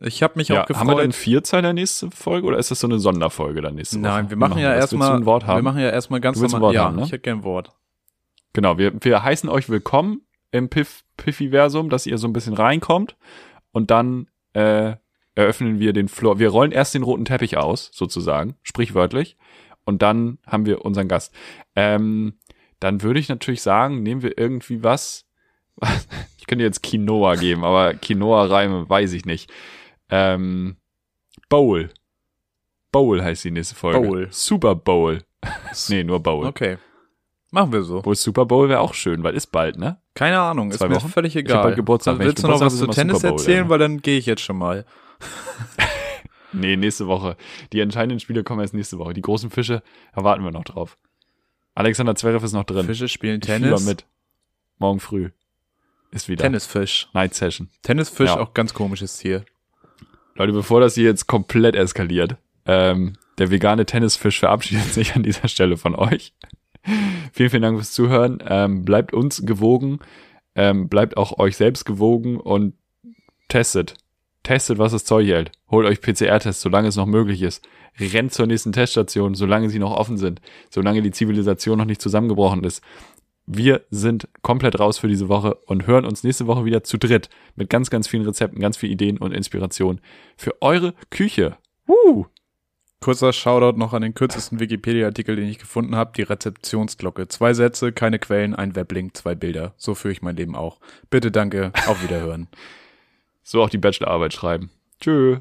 Ich habe mich Ja, auch gefreut. haben wir dann Vierzeiler nächste Folge oder ist das so eine Sonderfolge dann nächste Woche? Nein, wir machen ja das? Willst du erstmal, ein Wort haben? wir machen ja erstmal ganz willst ein normal. Wort ja, haben, ne? ich hätte gern ein Wort. Genau, wir, wir heißen euch willkommen im Piff, Piffiversum, dass ihr so ein bisschen reinkommt und dann äh, eröffnen wir den Floor. Wir rollen erst den roten Teppich aus, sozusagen, sprichwörtlich. und dann haben wir unseren Gast. Ähm, dann würde ich natürlich sagen, nehmen wir irgendwie was. (laughs) Ich könnte jetzt Quinoa geben, aber Quinoa-Reime weiß ich nicht. Ähm, Bowl. Bowl heißt die nächste Folge. Bowl. Super Bowl. nee, nur Bowl. Okay. Machen wir so. Obwohl Super Bowl wäre auch schön, weil ist bald, ne? Keine Ahnung, ist Zwei mir Wochen? völlig Ich hab egal. bald Geburtstag. Ich willst du noch was zu ist Tennis erzählen, ja. weil dann gehe ich jetzt schon mal. (laughs) Nee, nächste Woche. Die entscheidenden Spiele kommen erst nächste Woche. Die großen Fische erwarten wir noch drauf. Alexander Zverev ist noch drin. Fische spielen Ich Tennis. mit. Morgen früh. Ist wieder. Tennisfisch. Night Session. Tennisfisch, Ja. auch ganz komisches Tier. Leute, bevor das hier jetzt komplett eskaliert, ähm, der vegane Tennisfisch verabschiedet (laughs) sich an dieser Stelle von euch. (laughs) vielen, vielen Dank fürs Zuhören. Ähm, bleibt uns gewogen. Ähm, bleibt auch euch selbst gewogen und testet. Testet, was das Zeug hält. Holt euch PCR-Tests, solange es noch möglich ist. Rennt zur nächsten Teststation, solange sie noch offen sind. Solange die Zivilisation noch nicht zusammengebrochen ist. Wir sind komplett raus für diese Woche und hören uns nächste Woche wieder zu dritt mit ganz, ganz vielen Rezepten, ganz vielen Ideen und Inspirationen für eure Küche. Woo! Kurzer Shoutout noch an den kürzesten Wikipedia-Artikel, den ich gefunden habe, die Rezeptionsglocke. Zwei Sätze, keine Quellen, ein Weblink, zwei Bilder. So führe ich mein Leben auch. Bitte danke, auf Wiederhören. (laughs) So auch die Bachelorarbeit schreiben. Tschö.